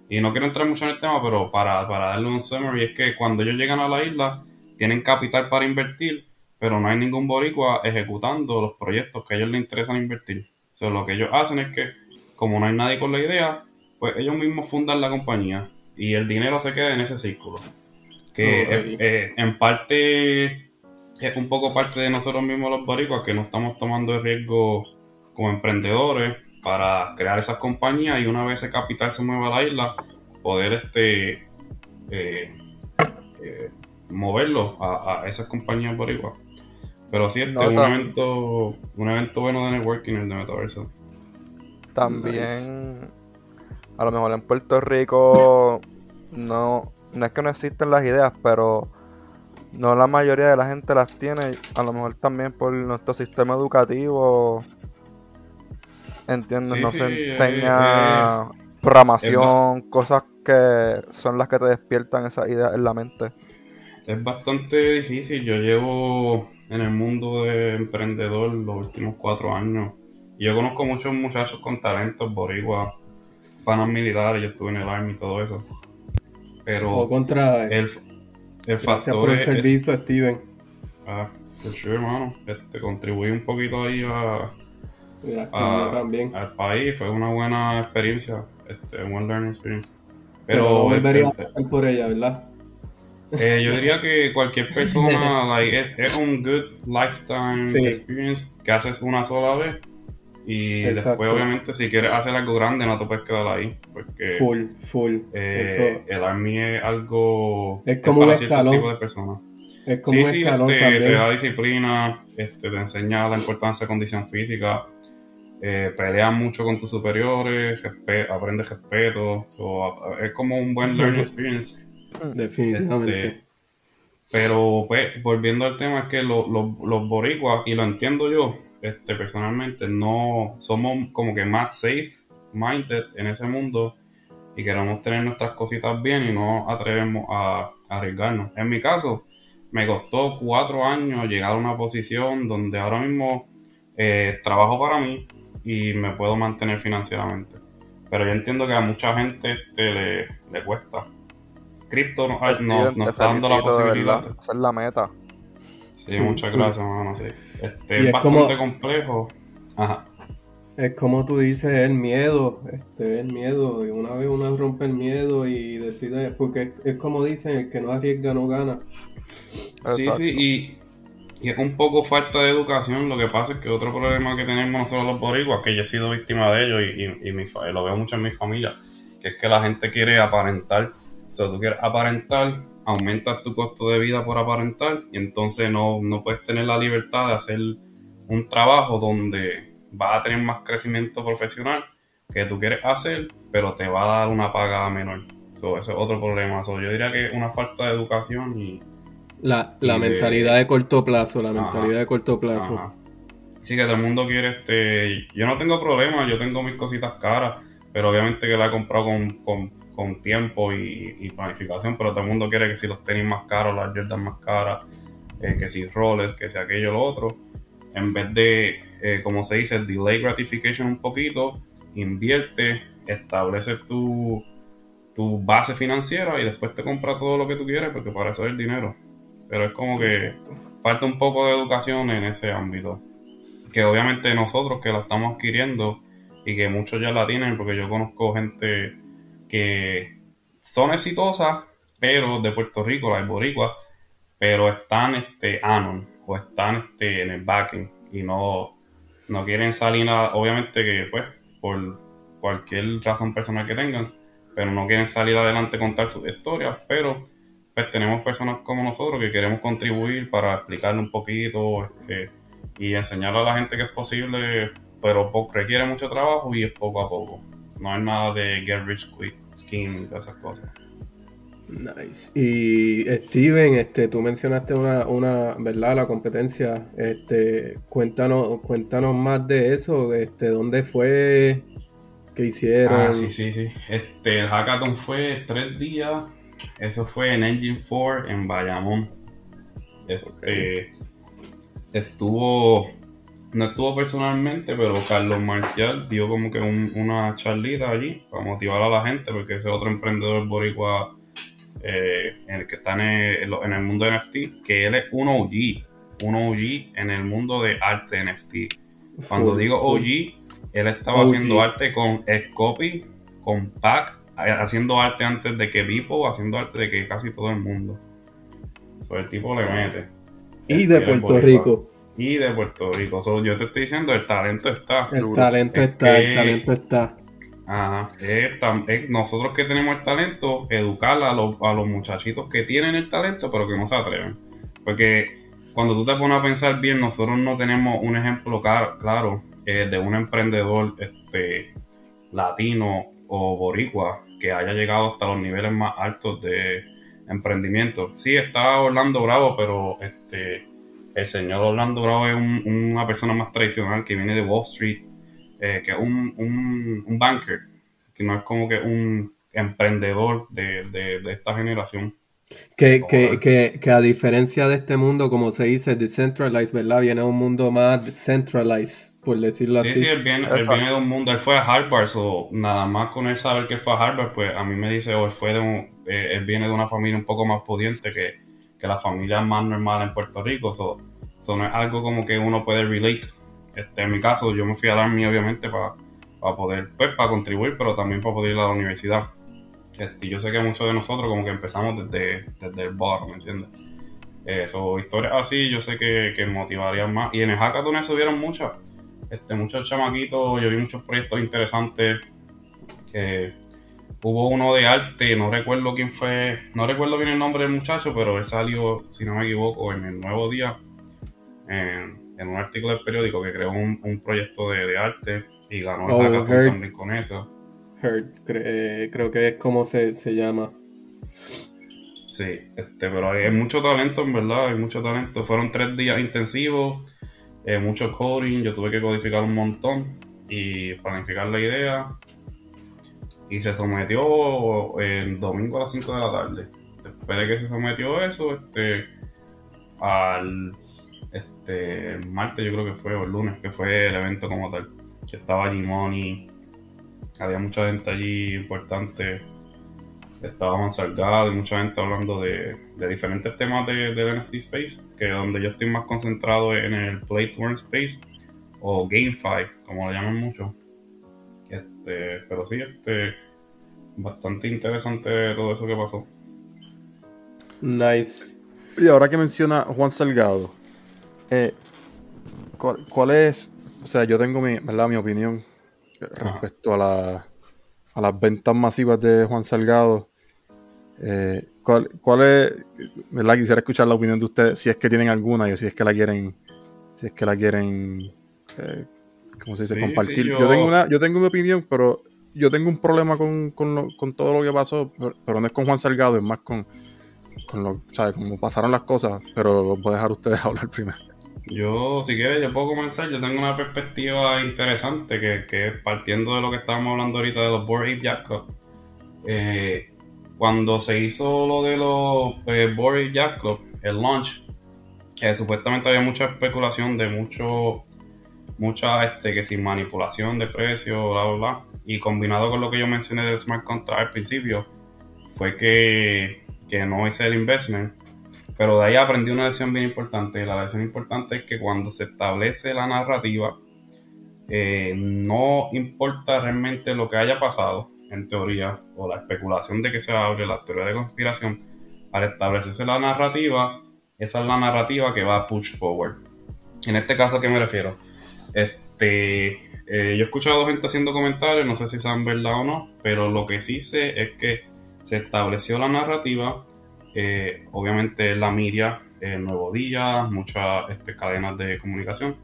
S3: Y no quiero entrar mucho en el tema, pero para, para darle un summary es que cuando ellos llegan a la isla, tienen capital para invertir pero no hay ningún boricua ejecutando los proyectos que a ellos les interesan invertir. Sea, lo que ellos hacen es que, como no hay nadie con la idea, pues ellos mismos fundan la compañía y el dinero se queda en ese círculo. Que en parte es un poco parte de nosotros mismos los boricuas que no estamos tomando el riesgo como emprendedores para crear esas compañías y una vez ese capital se mueva a la isla, poder este eh, eh, moverlo a, a, esas compañías boricuas. Pero sí, este es un evento, un evento bueno de networking el de Metaverso.
S4: También, a lo mejor en Puerto Rico, no, no es que no existen las ideas, pero no la mayoría de la gente las tiene. A lo mejor también por nuestro sistema educativo, entiendo, no se enseña eh, programación, cosas que son las que te despiertan esas ideas en la mente.
S3: Es bastante difícil. Yo llevo en el mundo de emprendedor los últimos cuatro años. Yo conozco muchos muchachos con talentos boricua panos militares, yo estuve en el Army y todo eso. Pero
S2: O contra.
S3: el, el
S2: gracias
S3: factor
S2: por el
S3: es-
S2: servicio, Steven.
S3: Ah, for sure, hermano. Este, contribuí un poquito ahí a, a-
S2: también.
S3: al país. Fue una buena experiencia. Este, one learning experience.
S2: Pero no
S3: Pero
S2: volvería a
S3: este,
S2: pasar por ella, ¿verdad?
S3: Eh, yo diría que cualquier persona, like, es, es un good lifetime
S2: Sí.
S3: experience que haces una sola vez. Y
S2: Exacto.
S3: después, obviamente, si quieres hacer algo grande, no te puedes quedar ahí. Porque
S2: Full, full.
S3: eh, el Army es algo.
S2: Es como un
S3: para
S2: escalón.
S3: tipo de personas.
S2: Es como
S3: Sí,
S2: un
S3: sí, este,
S2: también.
S3: te da disciplina, este, te enseña la importancia de condición física, eh, peleas mucho con tus superiores, respe- aprendes respeto, so, es como un buen learning experience.
S2: Definitivamente.
S3: Este, pero pues, volviendo al tema, es que lo- lo- los boricuas, y lo entiendo yo, este, personalmente, no somos como que más safe minded en ese mundo y queremos tener nuestras cositas bien y no atrevemos a, a arriesgarnos. En mi caso, me costó cuatro años llegar a una posición donde ahora mismo eh, trabajo para mí y me puedo mantener financieramente. Pero yo entiendo que a mucha gente este, le, le cuesta. Cripto no,
S4: Pues,
S3: no-
S4: te
S3: está dando la posibilidad.
S4: Esa es la meta.
S3: Sí,
S2: Sí,
S3: muchas
S2: sí.
S3: gracias, mano. Sí. Este,
S2: Y
S3: es bastante
S2: como-
S3: complejo. Ajá.
S2: Es como tú dices, el miedo, este, el miedo, y una vez uno rompe el miedo y decide, porque es, es como dicen, el que no arriesga no gana.
S3: Sí,
S4: Exacto.
S3: sí, y, y es un poco falta de educación. Lo que pasa es que otro problema que tenemos nosotros los boricuas, que yo he sido víctima de ello y, y, y mi lo veo mucho en mi familia, que es que la gente quiere aparentar. O sea, tú quieres aparentar, aumentas tu costo de vida por aparentar y entonces no, no puedes tener la libertad de hacer un trabajo donde vas a tener más crecimiento profesional que tú quieres hacer, pero te va a dar una paga menor. So, ese es otro problema. So, yo diría que una falta de educación y,
S2: La, la
S3: Y
S2: mentalidad de corto plazo, la
S3: Ajá.
S2: mentalidad de corto plazo.
S3: Ajá. Sí, que todo el mundo quiere este. Yo no tengo problema, yo tengo mis cositas caras, pero obviamente que la he comprado con, con, con tiempo y, y planificación, pero todo el mundo quiere que si los tenis más caros, las Jordan más caras, eh, que si roles, que si aquello lo otro. En vez de, eh, como se dice, delay gratification un poquito, invierte, establece tu, tu base financiera y después te compra todo lo que tú quieres, porque para eso es el dinero. Pero es como que falta un poco de educación en ese ámbito. Que obviamente nosotros que la estamos adquiriendo y que muchos ya la tienen, porque yo conozco gente que son exitosas, pero de Puerto Rico, las boricuas, pero están este, anon o están este, en el backing y no, no quieren salir nada, obviamente que pues por cualquier razón personal que tengan, pero no quieren salir adelante a contar sus historias, pero pues tenemos personas como nosotros que queremos contribuir para explicarle un poquito este, y enseñarle a la gente que es posible, pero requiere mucho trabajo y es poco a poco. No hay nada de get rich quick scheme y todas esas cosas.
S2: Nice. Y Steven, este, tú mencionaste una, una, ¿verdad? La competencia. Este, cuéntanos, cuéntanos más de eso. Este, ¿dónde fue? ¿Qué hicieron?
S3: Ah, sí, sí, sí. Este, el hackathon fue tres días. Eso fue en Engine 4 en Bayamón. Este, estuvo, no estuvo personalmente, pero Carlos Marcial dio como que un- una charlita allí para motivar a la gente, porque ese otro emprendedor boricua eh, en el que está en el, en el mundo de NFT, que él es un OG, un OG en el mundo de arte NFT. Cuando
S2: Full,
S3: digo
S2: full.
S3: OG, él estaba
S2: OG.
S3: haciendo arte con Scopy, con Pac, haciendo arte antes de que Vipo, haciendo arte de que casi todo el mundo. So, el tipo le mete.
S2: Y de Puerto. Rico.
S3: Y de Puerto Rico. So, yo te estoy diciendo, el talento está.
S2: El
S4: Duro.
S2: talento
S3: Es
S2: está, el talento está.
S3: Ajá. Es tam- es nosotros que tenemos el talento, educar a los, a los muchachitos que tienen el talento, pero que no se atreven. Porque cuando tú te pones a pensar bien, nosotros no tenemos un ejemplo claro eh, de un emprendedor este, latino o boricua que haya llegado hasta los niveles más altos de emprendimiento. Sí, está Orlando Bravo, pero este, el señor Orlando Bravo es un- una persona más tradicional que viene de Wall Street, eh, que es un, un, un banker, que no es como que un emprendedor de, de- de esta generación.
S2: Que, que, que, que a diferencia de este mundo, como se dice, decentralized, ¿verdad? Viene un mundo más centralized. por decirlo
S3: Sí,
S2: así.
S3: sí, él viene, él viene de un mundo, él fue a Harvard, so nada más con él saber que fue a Harvard, pues a mí me dice, o él fue de un, eh, él viene de una familia un poco más pudiente que, que la familia más normal en Puerto Rico, so, no es algo como que uno puede relate. Este, en mi caso, yo me fui al Army obviamente para poder, pues para contribuir, pero también para poder ir a la universidad. Este, yo sé que muchos de nosotros como que empezamos desde, desde el bottom, ¿me entiendes? Eso, historias así, yo sé que, que motivarían más. Y en el hackathon eso vieron muchas. Este, muchos chamaquitos, yo vi muchos proyectos interesantes. que hubo uno de arte, no recuerdo quién fue, no recuerdo bien el nombre del muchacho, pero él salió, si no me equivoco, en el Nuevo Día, en, en un artículo del periódico que creó un, un proyecto de, de arte y ganó el
S2: Oh,
S3: hackathon
S2: heard.
S3: también con eso.
S2: Heard, cre- eh, creo que es como se, se llama.
S3: Sí, este, pero hay, hay mucho talento, en verdad, hay mucho talento. Fueron tres días intensivos, eh, mucho coding, yo tuve que codificar un montón y planificar la idea. Y se sometió el domingo a las 5 de la tarde. Después de que se sometió eso, este, al este, el martes yo creo que fue, o el lunes, que fue el evento como tal. Que estaba Jimoni, había mucha gente allí importante estaba Juan Salgado y mucha gente hablando de, de diferentes temas de, del NFT Space, que donde yo estoy más concentrado en el Play to Earn Space o GameFi, como lo llaman mucho. Este, pero sí, este, bastante interesante todo eso que pasó.
S2: Nice.
S1: Y ahora que menciona Juan Salgado, eh, ¿cuál, cuál es? O sea, yo tengo mi, ¿verdad? mi opinión respecto a, la, a las ventas masivas de Juan Salgado. Eh, ¿cuál, ¿Cuál es? ¿verdad? Quisiera escuchar la opinión de ustedes, si es que tienen alguna y si es que la quieren, si es que la quieren, eh, ¿cómo se dice?
S3: Sí,
S1: Compartir.
S3: sí,
S1: yo...
S3: yo-
S1: tengo una, yo tengo mi opinión, pero yo tengo un problema con, con, lo- con todo lo que pasó, pero, pero no es con Juan Salgado, es más con, con lo, ¿sabes? Como pasaron las cosas, pero los voy a dejar a ustedes hablar primero.
S3: Yo, si quieres, yo puedo comenzar. Yo tengo una perspectiva interesante que, que partiendo de lo que estábamos hablando ahorita de los Bored Ape Club. Eh, cuando se hizo lo de los eh, Bored Yacht Club, el launch, eh, supuestamente había mucha especulación de mucho, mucha, este, que sin manipulación de precios, bla, bla, bla. Y combinado con lo que yo mencioné del smart contract al principio, fue que, que no hice el investment. Pero de ahí aprendí una lección bien importante. La lección importante es que cuando se establece la narrativa, eh, no importa realmente lo que haya pasado, en teoría, o la especulación de que se abre, la teoría de conspiración, al establecerse la narrativa, esa es la narrativa que va a push forward. En este caso, ¿a qué me refiero? Este, eh, yo he escuchado gente haciendo comentarios, no sé si sean verdad o no, pero lo que sí sé es que se estableció la narrativa, eh, obviamente la media, eh, Nuevo Día, muchas este, cadenas de comunicación,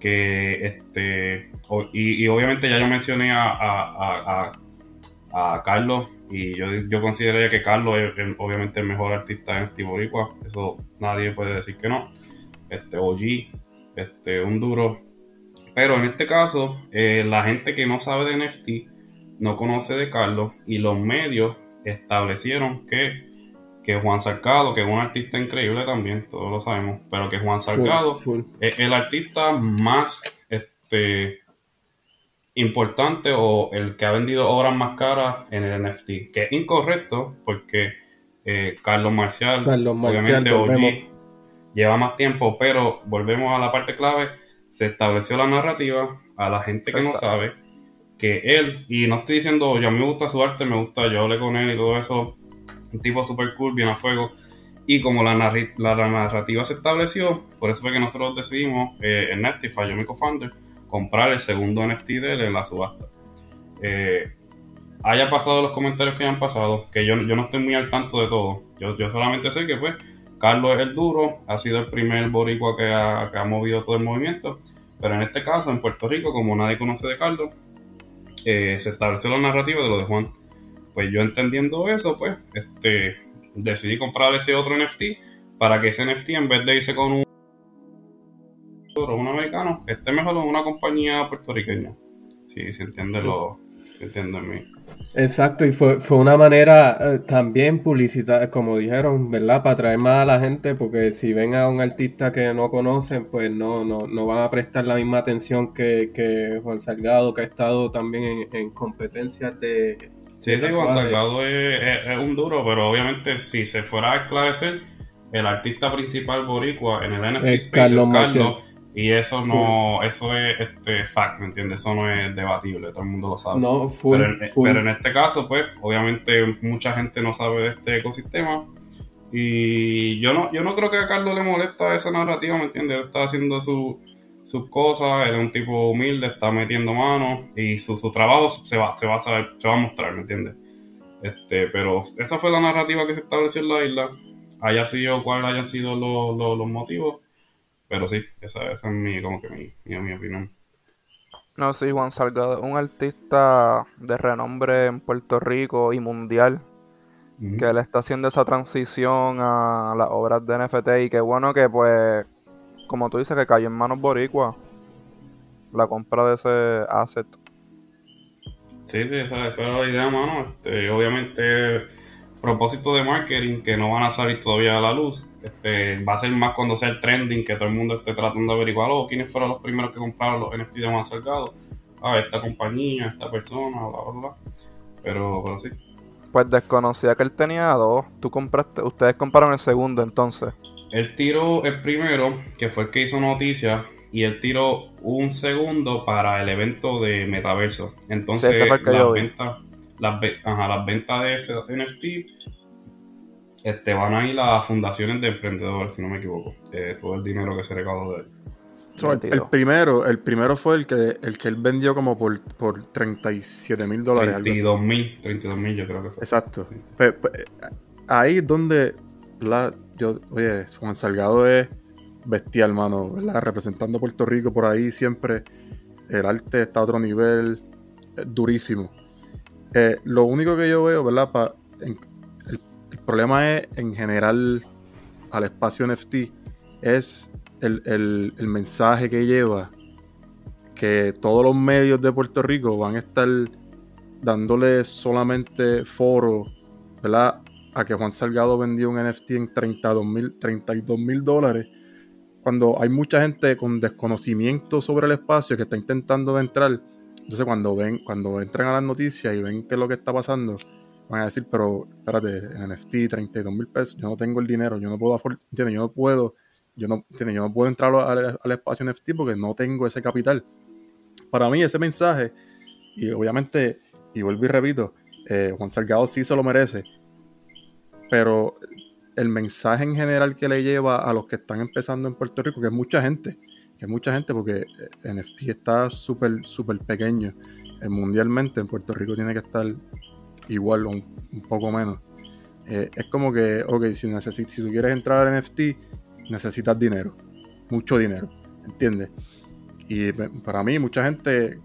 S3: que este, y, obviamente ya yo mencioné a, a- a- a- Carlos, y yo, yo consideraría que Carlos es, obviamente el mejor artista en NFT boricua, eso nadie puede decir que no, este OG, este, un duro, pero en este caso, eh, la gente que no sabe de NFT no conoce de Carlos y los medios establecieron que, que Juan Salgado, que es un artista increíble también, todos lo sabemos, pero que Juan Salgado
S2: Full, full.
S3: es el artista más este, importante o el que ha vendido obras más caras en el NFT, que es incorrecto porque eh, Carlos Marcial,
S2: Carlos Marcial,
S3: obviamente OG, lleva más tiempo, pero volvemos a la parte clave, se estableció la narrativa a la gente que no sabe que él, y no estoy diciendo, yo a mí me gusta su arte, me gusta, yo hablé con él y todo eso, un tipo super cool, bien a fuego, y como la, narri- la, narrativa se estableció, por eso fue que nosotros decidimos eh, en Netify, yo mi co-founder, comprar el segundo NFT de en la subasta. Eh, haya pasado los comentarios que hayan pasado, que yo, yo no estoy muy al tanto de todo. Yo, yo solamente sé que pues Carlos es el duro, ha sido el primer boricua que ha, que ha movido todo el movimiento, pero en este caso, en Puerto Rico, como nadie conoce de Carlos, eh, se estableció la narrativa de lo de Juan. Pues yo entendiendo eso, pues, este, decidí comprar ese otro NFT para que ese NFT, en vez de irse con un, un americano, esté mejor en una compañía puertorriqueña. Si se entiende lo, entiéndeme.
S2: Exacto, y fue, fue una manera eh, también publicitar, como dijeron, ¿verdad? Para atraer más a la gente, porque si ven a un artista que no conocen, pues no, no, no van a prestar la misma atención que, que Juan Salgado, que ha estado también en, en competencias de...
S3: Sí, sí, Juan Salgado es, es, un duro, pero obviamente si se fuera a esclarecer, el artista principal boricua en el NFT
S2: es Carlos,
S3: Carlos y eso no, eso es este fact, ¿me entiendes? Eso no es debatible, todo el mundo lo sabe.
S2: No, full,
S3: pero, en,
S2: full.
S3: pero en este caso, pues, obviamente mucha gente no sabe de este ecosistema. Y yo no, yo no creo que a Carlos le molesta esa narrativa, ¿me entiendes? Él está haciendo su, sus cosas, él es un tipo humilde, está metiendo mano y su, su trabajo se va, se va a saber, se va a mostrar, ¿me entiendes? Este, pero esa fue la narrativa que se estableció en la isla. Haya sido cuál hayan sido los, los, los motivos pero sí, esa, esa es mi, como que mi, mi, mi, opinión.
S4: No, sí, Juan Salgado un artista de renombre en Puerto Rico y mundial. Uh -huh. Que él está haciendo esa transición a las obras de NFT y qué bueno que pues, como tú dices, que cayó en manos boricua la compra de ese asset.
S3: Sí, sí, esa, esa era la idea, mano. Este, obviamente, propósito de marketing que no van a salir todavía a la luz. Este, va a ser más cuando sea el trending, que todo el mundo esté tratando de averiguar oh, quiénes fueron los primeros que compraron los NFT más Salgado. Ah, esta compañía, esta persona, bla, bla, bla. Pero, pero sí.
S4: Pues desconocía que él tenía dos. Tú compraste, ustedes compraron el segundo entonces.
S3: Él tiró el primero, que fue el que hizo noticia, y él tiró un segundo para el evento de Metaverso. Entonces,
S4: sí,
S3: las, ventas, las, ajá, las ventas de ese NFT este, van a ir a fundaciones de emprendedores, si no me equivoco. Eh, todo el dinero que se recaudó de él.
S1: So, el, el, primero, el primero fue el que el que él vendió como por, por 37 mil dólares.
S3: 32 mil, 32 mil yo creo que fue.
S1: Exacto. Sí. Pero, pero, ahí es donde la, yo, oye, Juan Salgado es bestial, mano, ¿verdad? Representando a Puerto Rico por ahí siempre. El arte está a otro nivel, durísimo. Eh, lo único que yo veo, ¿verdad? El, problema es, en general, al espacio NFT, es el, el, el, mensaje que lleva, que todos los medios de Puerto Rico van a estar dándole solamente foro, ¿verdad? A que Juan Salgado vendió un NFT en 32 mil dólares, cuando hay mucha gente con desconocimiento sobre el espacio que está intentando entrar. Entonces cuando ven, cuando entran a las noticias y ven qué es lo que está pasando, van a decir, pero espérate, en NFT 32 mil pesos, yo no tengo el dinero, yo no puedo. Yo no puedo yo no, yo no puedo entrar al, al, espacio NFT porque no tengo ese capital. Para mí ese mensaje, y obviamente, y vuelvo y repito, eh, Juan Salgado sí se lo merece, pero el mensaje en general que le lleva a los que están empezando en Puerto Rico, que es mucha gente, que es mucha gente porque NFT está súper, súper pequeño. Eh, mundialmente en Puerto Rico tiene que estar igual o un, un poco menos. Eh, es como que, ok, si, necesit si tú quieres entrar al NFT, necesitas dinero, mucho dinero, ¿entiendes? Y para mí, mucha gente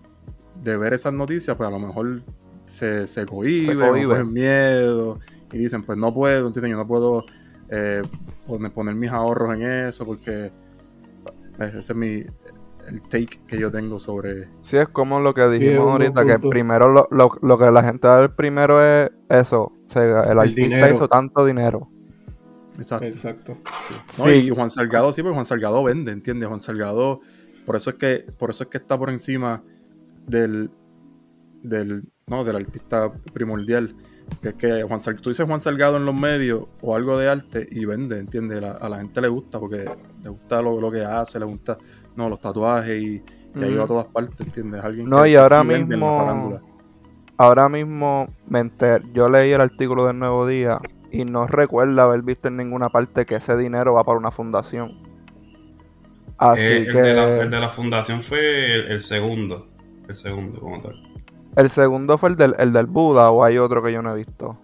S1: de ver esas noticias, pues a lo mejor se, se cohibe, se cohibe. miedo y dicen, pues no puedo, ¿entiendes? Yo no puedo eh, poner, poner, mis ahorros en eso porque pues, ese es mi el take que yo tengo sobre...
S4: Sí, es como lo que dijimos sí, ahorita, que primero lo, lo, lo, que la gente da primero es eso, o sea, el, el artista dinero. hizo tanto dinero.
S1: Exacto.
S2: Exacto.
S1: Sí. No, y Juan Salgado sí, porque Juan Salgado vende, ¿entiendes? Juan Salgado, por eso es que, por eso es que está por encima del, del, no, del artista primordial. Que es que Juan Salgado, tú dices Juan Salgado en los medios o algo de arte y vende, ¿entiendes? La, a la gente le gusta porque le gusta lo, lo que hace, le gusta no, los tatuajes y, y ahí va a todas partes, ¿entiendes? Alguien
S4: no,
S1: que,
S4: y ahora sí mismo, ahora mismo me enter, yo leí el artículo del Nuevo Día y no recuerdo haber visto en ninguna parte que ese dinero va para una fundación.
S3: Así eh, el que... De la, el de la fundación fue el, el, segundo. El segundo, como tal.
S4: El segundo fue el del, el del Buda o hay otro que yo no he visto.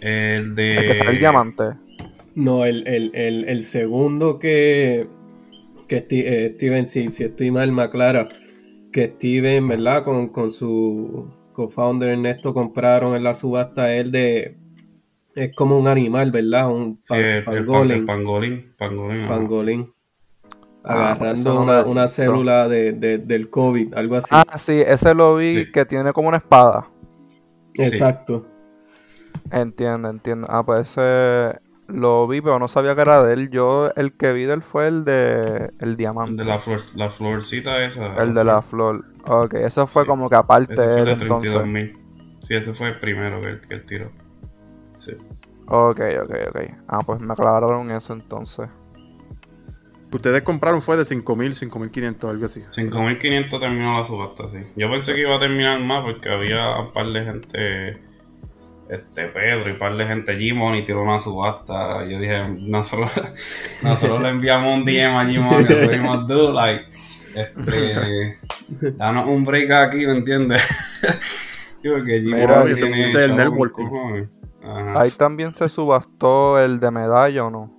S3: El de...
S4: El que sale el diamante.
S2: No, el, el, el, el segundo que, que eh, Steven, si, si estoy mal, me aclara, que Steven, ¿verdad? Con, con su co-founder Ernesto compraron en la subasta el de es como un animal, ¿verdad? Un
S3: sí, el, pangolín. El pangolín. Pangolín.
S2: pangolín.
S4: Ah,
S2: agarrando
S4: eso no
S2: una, una célula de, de- del COVID, algo así.
S4: Ah, sí, ese lo vi
S3: Sí.
S4: que tiene como una espada.
S2: Exacto.
S4: Entiendo, entiendo. Ah, pues ese lo vi, pero no sabía que era de él. Yo, el que vi de él fue el de el diamante.
S3: De la, flor, la florcita esa.
S4: El de la flor. Ok, eso fue
S3: Sí.
S4: como que aparte
S3: Ese
S4: de
S3: fue
S4: él,
S3: de
S4: entonces.
S3: 32 mil. Sí, ese fue el primero que, que él tiró. Sí.
S4: Ok, ok, ok. Ah, pues me aclararon eso entonces.
S1: Ustedes compraron fue de 5000, 5500, algo así.
S3: 5500 terminó la subasta, sí. Yo pensé que iba a terminar más porque había un par de gente. Este Pedro y un par de gente Gmon y tiró una subasta. Yo dije, nosotros, nosotros le enviamos un DM a Gmon y le dijimos, dude, like, este, danos un break aquí, ¿me entiendes? Yo tiene
S1: es parte del networking.
S4: Ahí también se subastó el de medalla o no.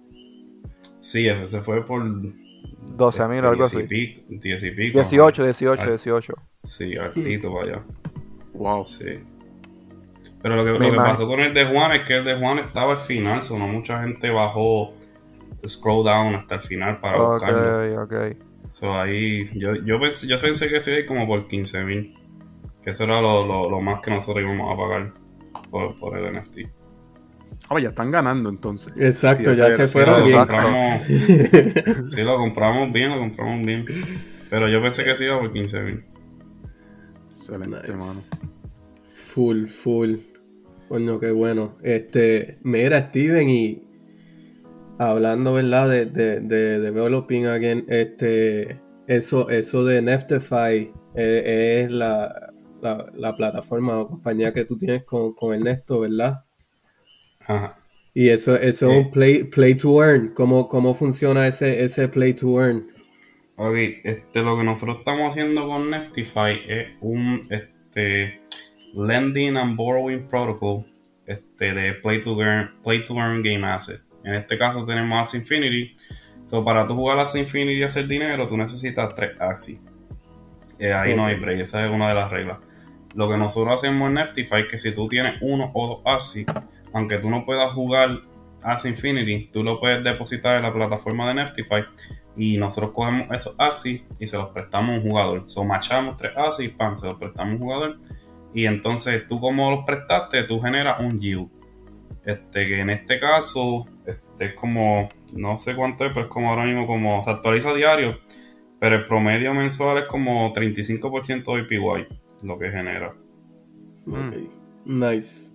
S3: Sí, ese se fue por
S4: 12 mil, algo
S3: 10 y
S4: así.
S3: pico, 10 y pico.
S4: 18, 18,
S3: Ay.
S4: 18.
S3: Sí, altito para allá.
S1: Wow.
S3: Sí. Pero lo que, lo que pasó con el de Juan es que el de Juan estaba al final, so no mucha gente bajó scroll down hasta el final para
S4: Ok,
S3: buscarlo.
S4: ok.
S3: So ahí, yo, yo, pensé, yo pensé que sería como por 15 mil. Que eso era lo, lo, lo más que nosotros íbamos a pagar por, por el NFT.
S1: Ah, pues ya están ganando entonces.
S2: Exacto,
S1: Sí,
S2: ya se fueron bien.
S3: compramos, sí, lo compramos bien, lo compramos bien. Pero yo pensé que se iba por 15 mil.
S1: Excelente,
S2: Nice.
S1: mano.
S2: Full, full. Coño, qué bueno. Este, mira, Steven, y hablando, ¿verdad? De, de, de developing again, este, eso, eso de Neftify eh, es la, la, la plataforma o compañía que tú tienes con, con Ernesto, ¿verdad?
S3: Ajá.
S2: Y eso, eso
S3: Sí.
S2: es un play, play to earn. ¿Cómo, cómo funciona ese, ese play to earn?
S3: Ok, este, lo que nosotros estamos haciendo con Neftify es un este, lending and borrowing protocol este, de play to, earn, play to earn game asset. En este caso tenemos Axie Infinity. So, para tú jugar Axie Infinity y hacer dinero, tú necesitas tres Axie. Eh, ahí no hay break, esa es una de las reglas. Lo que nosotros hacemos en Neftify es que si tú tienes uno o dos Axie, aunque tú no puedas jugar Axie Infinity, tú lo puedes depositar en la plataforma de Neftify y nosotros cogemos esos ASI y se los prestamos a un jugador. So, machamos tres ASI y pan, se los prestamos a un jugador. Y entonces tú como los prestaste, tú generas un yield. Este, que en este caso, este es como, no sé cuánto es, pero es como ahora mismo como se actualiza a diario, pero el promedio mensual es como 35% de APY, lo que genera.
S1: Mm.
S2: Ok. Nice.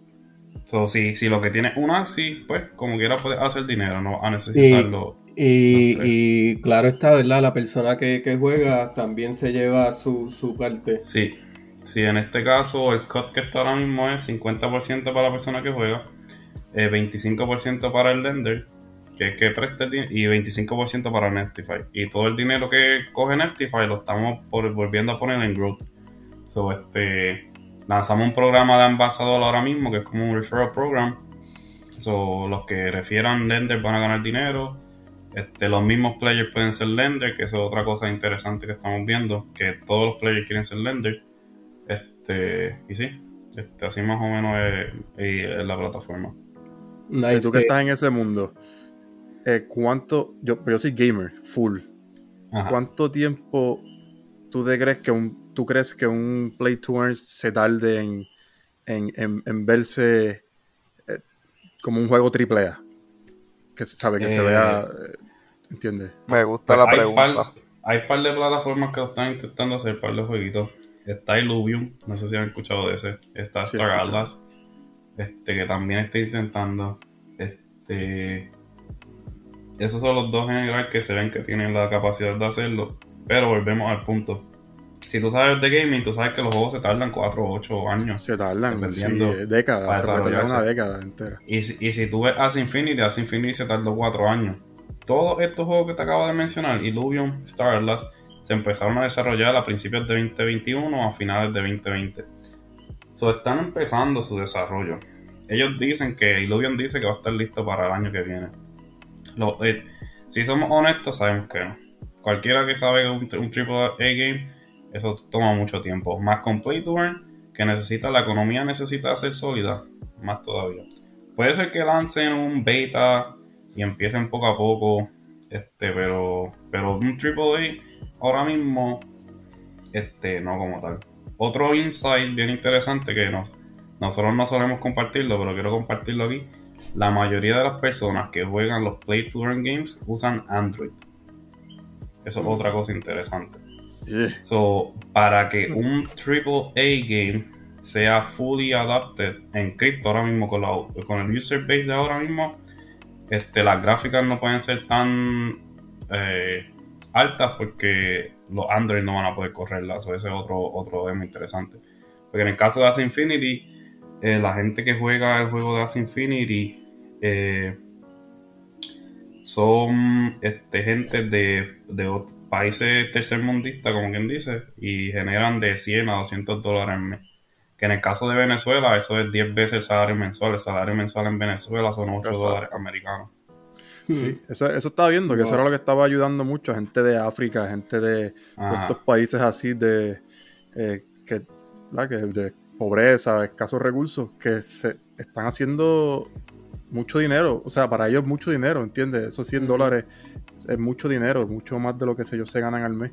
S3: So, si, si lo que tienes es un ASI, pues como quiera puedes hacer dinero, no vas a necesitarlo.
S2: Y, claro está, ¿verdad? La persona que, que juega también se lleva su, su parte.
S3: Sí, sí, en este caso el cut que está ahora mismo es 50% para la persona que juega, eh, 25% para el lender, que es que din- y 25% para Neftify. Y todo el dinero que coge Neftify lo estamos por- volviendo a poner en Growth. So, este, lanzamos un programa de ambasador ahora mismo, que es como un referral program. So, los que refieran lender van a ganar dinero. Este, los mismos players pueden ser lender, que es otra cosa interesante que estamos viendo, que todos los players quieren ser lender. Este, y sí, este, así más o menos es, es- es la plataforma.
S1: Y
S2: Nice.
S1: tú que
S2: que-
S1: estás en ese mundo, eh, ¿cuánto? Yo, yo soy gamer, full.
S3: Ajá.
S1: ¿Cuánto tiempo tú crees que un, tú crees que un play to earn se tarde en, en, en- en verse eh, como un juego triple A? Que se sabe que se
S3: Eh,
S1: vea, eh, ¿entiendes?
S4: Me gusta la
S3: hay
S4: pregunta.
S3: Par, hay par de plataformas que lo están intentando hacer, par de jueguitos. Está Illuvium, no sé si han escuchado de ese. Está
S1: Sí,
S3: Star. Atlas, este, que también está intentando. Este, esos son los dos en general que se ven que tienen la capacidad de hacerlo. Pero volvemos al punto. Si tú sabes de gaming, tú sabes que los juegos se tardan 4 o 8 años.
S1: Se tardan, sí, eh, décadas, se una década entera.
S3: Y si, y si tú ves As Infinity, As Infinity se tardó 4 años. Todos estos juegos que te acabo de mencionar, Illuvium, Star Atlas, se empezaron a desarrollar a principios de 2021 o a finales de 2020. So, están empezando su desarrollo. Ellos dicen que, Illuvium dice que va a estar listo para el año que viene. Lo- eh, si somos honestos, sabemos que no. Cualquiera que sabe un, un triple A game, eso toma mucho tiempo. Más con Play to Earn, que necesita, la economía necesita ser sólida, más todavía. Puede ser que lancen un beta y empiecen poco a poco este, pero, pero un AAA ahora mismo, este, no como tal. Otro insight bien interesante que nos, nosotros no solemos compartirlo, pero quiero compartirlo aquí. La mayoría de las personas que juegan los Play to Earn games usan Android. Eso es otra cosa interesante. So, para que un AAA game sea fully adapted en cripto ahora mismo con, con el user base de ahora mismo, este, las gráficas no pueden ser tan eh, altas porque los Android no van a poder correrlas. Eso ese es otro, otro tema interesante. Porque en el caso de As Infinity, eh, la gente que juega el juego de As Infinity eh, son este, gente de, de países tercermundistas, como quien dice, y generan de 100 a 200 dólares al mes. Que en el caso de Venezuela, eso es 10 veces el salario mensual. El salario mensual en Venezuela son 8 dólares americanos.
S1: Sí, eso, eso estaba viendo, que eso era lo que estaba ayudando mucho a gente de África, gente de, estos países así de, eh, que, de pobreza, escasos recursos, que se están haciendo mucho dinero. O sea, para ellos mucho dinero, ¿entiendes? Esos 100 dólares es mucho dinero, mucho más de lo que ellos se ganan al mes.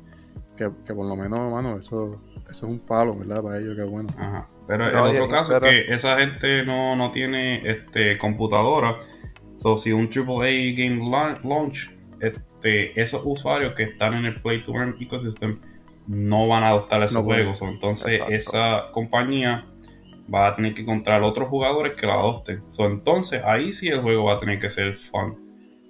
S1: Que, por lo menos, mano, eso, eso es un palo, ¿verdad? Para ellos, qué bueno.
S3: Ajá. Pero el otro caso es que esa gente no, no tiene este computadora So, si un AAA game launch, este, esos usuarios que están en el Play to Earn ecosystem no van a adoptar esos juegos. entonces, esa compañía va a tener que encontrar otros jugadores que lo adopten. So, entonces, ahí sí el juego va a tener que ser fun.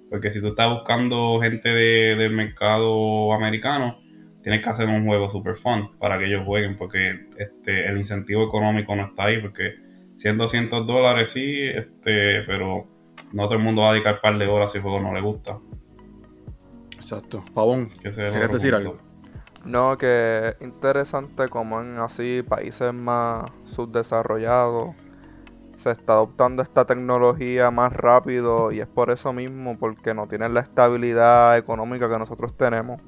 S3: Porque si tú estás buscando gente del mercado americano, tienes que hacer un juego super fun para que ellos jueguen. Porque este, el incentivo económico no está ahí. Porque 100, 200 dólares sí, este, pero no todo el mundo va a dedicar un par de horas si el juego no le gusta.
S1: Exacto. Pavón, ¿quieres decir algo?
S4: No, que es interesante como en así países más subdesarrollados se está adoptando esta tecnología más rápido y es por eso mismo, porque no tienen la estabilidad económica que nosotros tenemos.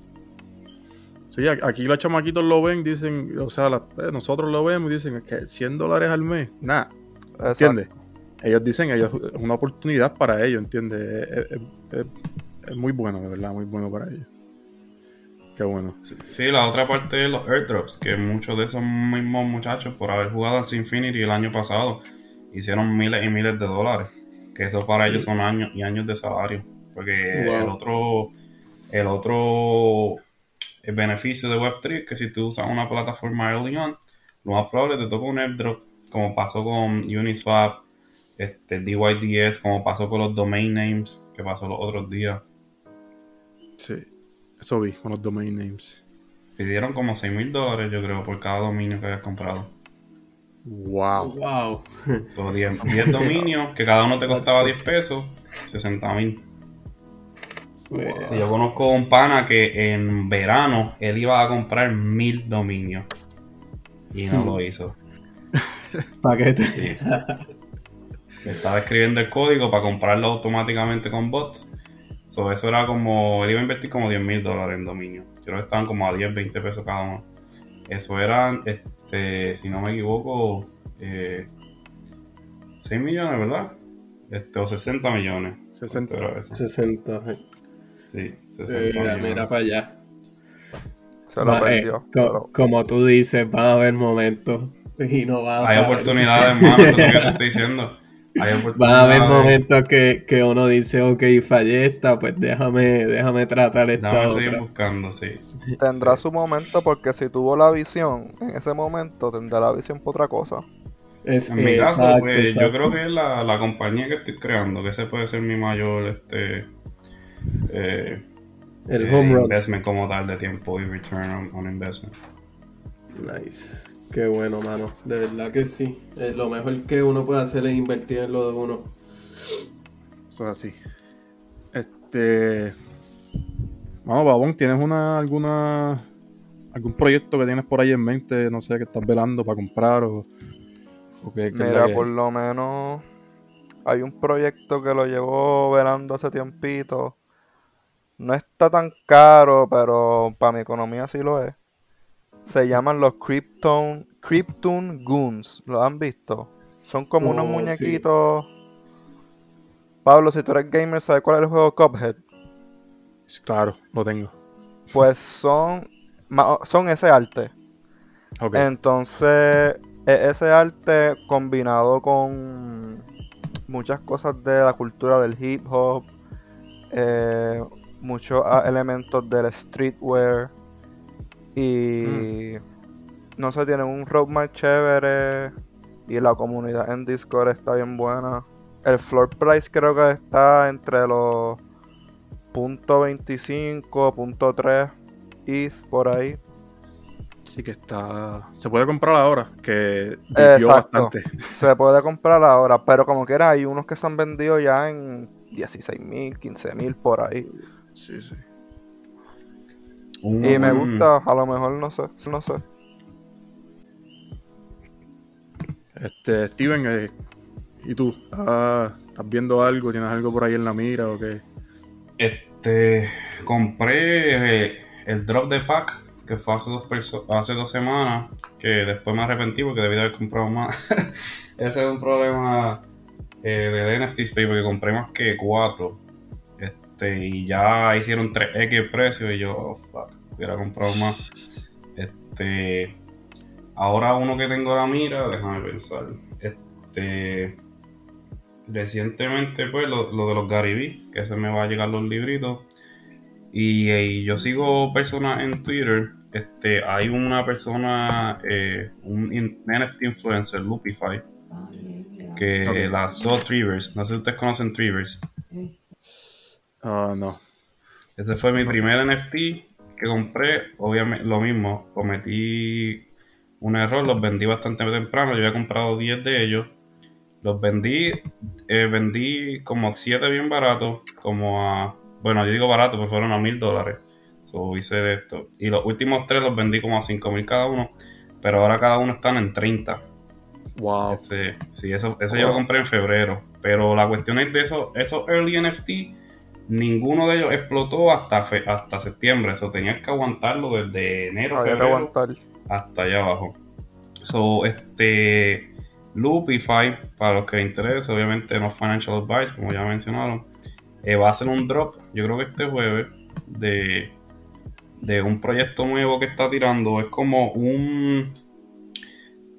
S1: Sí, aquí los chamaquitos lo ven, dicen, o sea, eh, nosotros lo vemos y dicen que 100 dólares al mes, nada, ¿entiendes? ellos dicen ellos es una oportunidad para ellos, ¿entiendes? Es, muy bueno, de verdad, muy bueno para ellos. Qué bueno.
S3: Sí, la otra parte es los airdrops, que muchos de esos mismos muchachos, por haber jugado a Infinity el año pasado, hicieron miles y miles de dólares. Que eso para ellos son años y años de salario. Porque el otro, el otro el beneficio de Web3 es que si tú usas una plataforma early on, lo más probable te toca un airdrop, como pasó con Uniswap, este, DYDS, como pasó con los domain names, que pasó los otros días.
S1: Sí, eso vi con los domain names.
S3: Pidieron como 6 mil dólares, yo creo, por cada dominio que hayas comprado.
S1: Wow.
S2: Wow.
S3: 10, dominios, que cada uno te costaba 10 pesos, 60 mil. Yo conozco un pana que en verano él iba a comprar mil dominios y no lo hizo.
S2: Paquete.
S3: Sí. estaba escribiendo el código para comprarlo automáticamente con bots. So, eso era como, él iba a invertir como 10 mil dólares en dominio. Yo creo que estaban como a 10, 20 pesos cada uno. Eso eran, este, si no me equivoco, eh, 6 millones, ¿verdad? Este, o 60 millones.
S2: 60. 60.
S3: Sí, 60
S2: millones. Mira para allá. Se lo perdió. como tú dices, van a haber momentos y no va a
S3: Hay oportunidades, hermano, eso es lo que te estoy diciendo.
S2: Van a haber momentos que, que, uno dice, ok, fallé esta, pues déjame, déjame tratar esta
S3: déjame seguir buscando, sí.
S4: Tendrá su momento porque si tuvo la visión en ese momento, tendrá la visión por otra cosa.
S3: en mi caso, pues yo creo que es la, la, compañía que estoy creando, que ese puede ser mi mayor este eh,
S2: el home run.
S3: investment como tal de tiempo y return on, on investment.
S2: Nice. Qué bueno, mano. De verdad que sí. Eh, lo mejor que uno puede hacer es invertir en lo de uno.
S1: Eso es así. Este. Vamos, Babón, ¿tienes una alguna algún proyecto que tienes por ahí en mente? No sé, que estás velando para comprar o,
S4: o Mira, por lo menos hay un proyecto que lo llevo velando hace tiempito. No está tan caro, pero para mi economía sí lo es se llaman los Krypton, Krypton Goons. ¿Lo han visto? Son como unos oh, muñequitos. Pablo, si tú eres gamer, ¿sabes cuál es el juego Cuphead?
S1: Claro, lo tengo.
S4: Pues son, son ese arte. Entonces, e- ese arte combinado con muchas cosas de la cultura del hip hop, eh, muchos elementos del streetwear y no sé, tienen un roadmap chévere y la comunidad en Discord está bien buena. El floor price creo que está entre los .25, .3 ETH por ahí.
S1: Sí que está... Se puede comprar ahora, que
S4: Exacto.
S1: bastante.
S4: Se puede comprar ahora, pero como quiera hay unos que se han vendido ya en 16 mil, 15 mil por ahí.
S1: Sí, sí.
S3: Un-
S4: Y me gusta, a lo mejor no sé, no sé.
S1: Este, Steven, eh, ¿y tú? ¿Estás, estás viendo algo? ¿Tienes algo por ahí en la mira o qué?
S3: Este, compré eh, el drop de pack que fue hace dos, perso- hace dos semanas, que después me arrepentí porque debí de haber comprado más. Ese es un problema eh, del NFT Space porque compré más que cuatro. Este, y ya hicieron 3X el precio y yo, oh, fuck, hubiera comprado más. Este, ahora uno que tengo a la mira, déjame pensar. Este, recientemente, pues, lo, lo de los Garibí, que se me va a llegar los libritos. Y, y yo sigo personas en Twitter. Este, hay una persona, eh, un in- NFT influencer, Lupify, que
S1: Ok.
S3: lanzó Trivers. No sé si ustedes conocen Trivers.
S1: Ah, no.
S3: Ese fue mi primer NFT que compré. Obviamente, lo mismo, cometí un error, los vendí bastante temprano. Yo había comprado 10 de ellos. Los vendí, eh, vendí como 7 bien baratos, como a. Bueno, yo digo barato, pues fueron a mil dólares. So, hice esto. Y los últimos 3 los vendí como a 5 mil cada uno. Pero ahora cada uno están en 30.
S1: Wow.
S3: Este, sí, eso, eso yo lo compré en febrero. Pero la cuestión es de eso, esos early NFT, ninguno de ellos explotó hasta, fe- hasta septiembre. Eso tenías que aguantarlo desde enero, febrero hasta allá abajo. So, este Loopify, para los que les interese, obviamente no financial advice, como ya mencionaron, eh, va a hacer un drop, yo creo que este jueves, de, de un proyecto nuevo que está tirando. Es como un.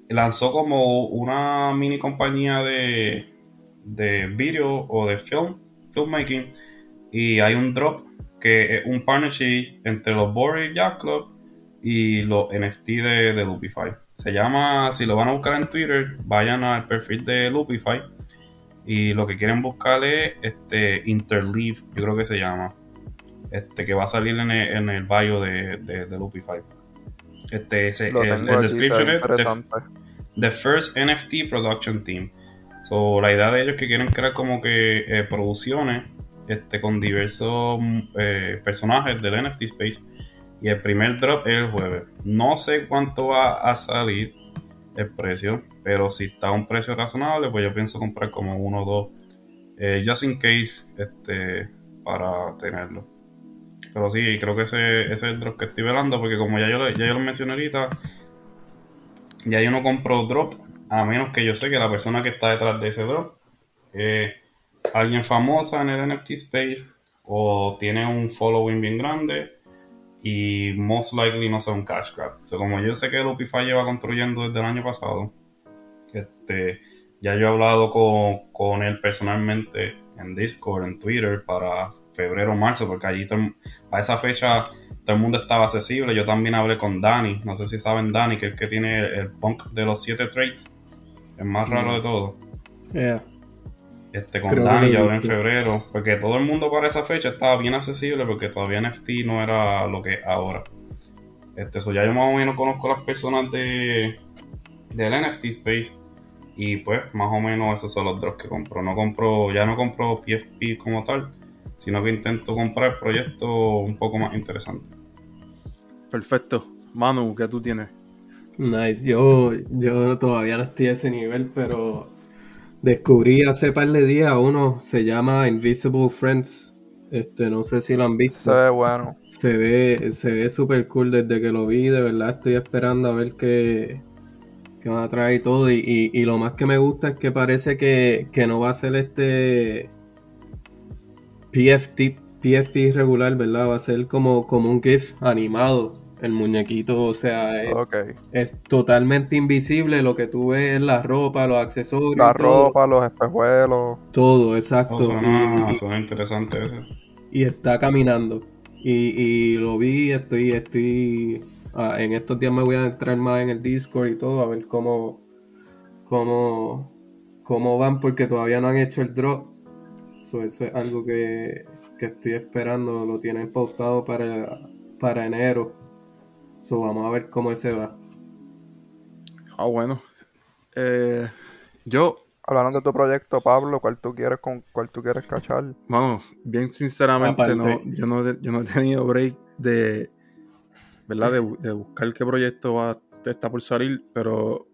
S3: Lanzó como una mini compañía de, de video o de film, filmmaking, y hay un drop que es un partnership entre los Boris Yacht Club y los NFT de, de Loopify. Se llama, si lo van a buscar en Twitter, vayan al perfil de Loopify y lo que quieren buscar es este Interleave, yo creo que se llama. Este que va a salir en el, en el bio de, de, de Loopify. Este, ese- el, description es the First NFT Production Team. So, la idea de ellos es que quieren crear como que eh, producciones este, con diversos mm, eh, personajes del NFT Space. Y el primer drop es el jueves. No sé cuánto va a salir el precio, pero si está a un precio razonable, pues yo pienso comprar como uno o dos, eh, just in case, este, para tenerlo. Pero sí, creo que ese, ese es el drop que estoy velando, porque como ya yo, ya yo lo mencioné ahorita, ya yo no compro drop, a menos que yo sé que la persona que está detrás de ese drop alguien famosa en el NFT space o tiene un following bien grande y most likely no sea un cash grab. O sea, como yo sé que Lupify lleva construyendo desde el año pasado, este, ya yo he hablado con, con él personalmente en Discord, en Twitter, para febrero o marzo, porque allí todo el- a esa fecha todo el mundo estaba accesible. Yo también hablé con Dani, no sé si saben Dani, que es que tiene el punk de los siete trades, el más raro de todo.
S2: Yeah.
S3: Este, con
S2: Creo lo
S3: ya en febrero, porque todo el mundo para esa fecha estaba bien accesible, porque todavía NFT no era lo que es ahora. Este, so ya yo más o menos conozco a las personas de del NFT Space y pues más o menos esos son los drops que compro. No compro, ya no compro PFP como tal, sino que intento comprar proyectos un poco más interesantes.
S1: Perfecto. Manu, ¿qué tú tienes?
S2: Nice, yo, yo todavía no estoy a ese nivel, pero descubrí hace par de días uno, se llama Invisible Friends. Este, no sé si lo han visto.
S4: Se ve bueno.
S2: Se ve, se ve super cool desde que lo vi, de verdad estoy esperando a ver qué, qué van a traer y todo. Y, y- y lo más que me gusta es que parece que, que no va a ser este PFT PFP regular, ¿verdad? Va a ser como, como un GIF animado. El muñequito, o sea, es, totalmente invisible. Lo que tú ves es la ropa, los accesorios.
S4: La
S2: todo,
S4: ropa, los espejuelos.
S2: Todo, exacto.
S3: Oh, suena,
S2: Y-
S3: suena interesante ese.
S2: y está caminando. Y, y lo vi, estoy, estoy, ah, en estos días me voy a entrar más en el Discord y todo, a ver cómo, cómo, cómo van, porque todavía no han hecho el drop. So, eso es algo que, que estoy esperando, lo tienen pautado para, para enero. So, vamos a ver cómo ese va.
S1: Ah, bueno. Eh, yo,
S4: Hablando de tu proyecto, Pablo, ¿cuál tú quieres con cuál tú quieres cachar?
S1: Vamos, bien sinceramente,
S2: Aparte.
S1: no, yo, no, he- yo no he tenido break de, ¿verdad? De, de buscar qué proyecto va, está por salir, pero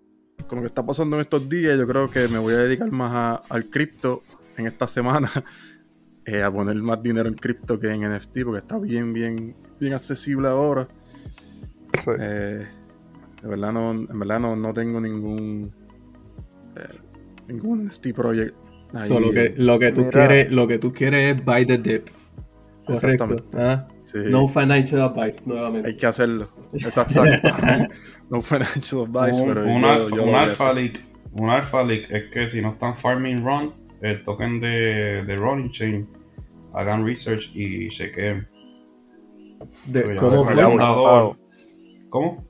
S1: con lo que está pasando en estos días, yo creo que me voy a dedicar más a- al cripto en esta semana, eh, a poner más dinero en cripto que en NFT, porque está bien, bien, bien accesible ahora.
S4: Sí.
S1: Eh, de verdad no, en verdad no, no tengo ningún eh, ningún NFT project. ahí,
S2: So, lo, que, lo, que tú
S4: Mira.
S2: quieres, lo que tú quieres es buy the dip. Correcto. ¿ah?
S1: sí.
S2: No financial advice, nuevamente.
S1: Hay que hacerlo. Exactamente. no financial advice,
S3: un,
S1: pero
S3: un
S1: yo,
S3: alfa,
S1: yo lo
S3: un alfa leak, un alfa leak es que si no están farming run, el token de, de running chain, hagan research y chequeen.
S2: De- ¿Cómo fue?
S3: Fundador- ¿Cómo?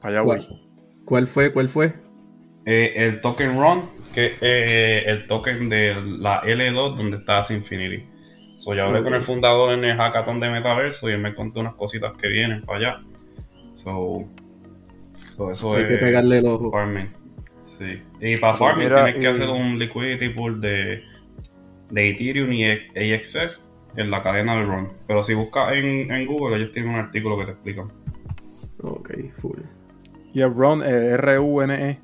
S1: Para allá voy.
S2: ¿Cuál, cuál fue? ¿Cuál fue?
S3: Eh, el token run, que es el token de la L2 donde está Infinity. So, yo hablé con el fundador en el hackathon de Metaverso y él me contó unas cositas que vienen para allá. So, so eso
S2: Hay
S3: es
S2: que pegarle el ojo.
S3: farming. Sí. Y para farming
S4: Mira,
S3: tienes que hacer un liquidity pool de, de Ethereum y AXS en la cadena de run. Pero si buscas en, en Google, ellos tienen un artículo que te explican.
S2: Ok, full.
S1: Y el Ron, eh, R-U-N-E.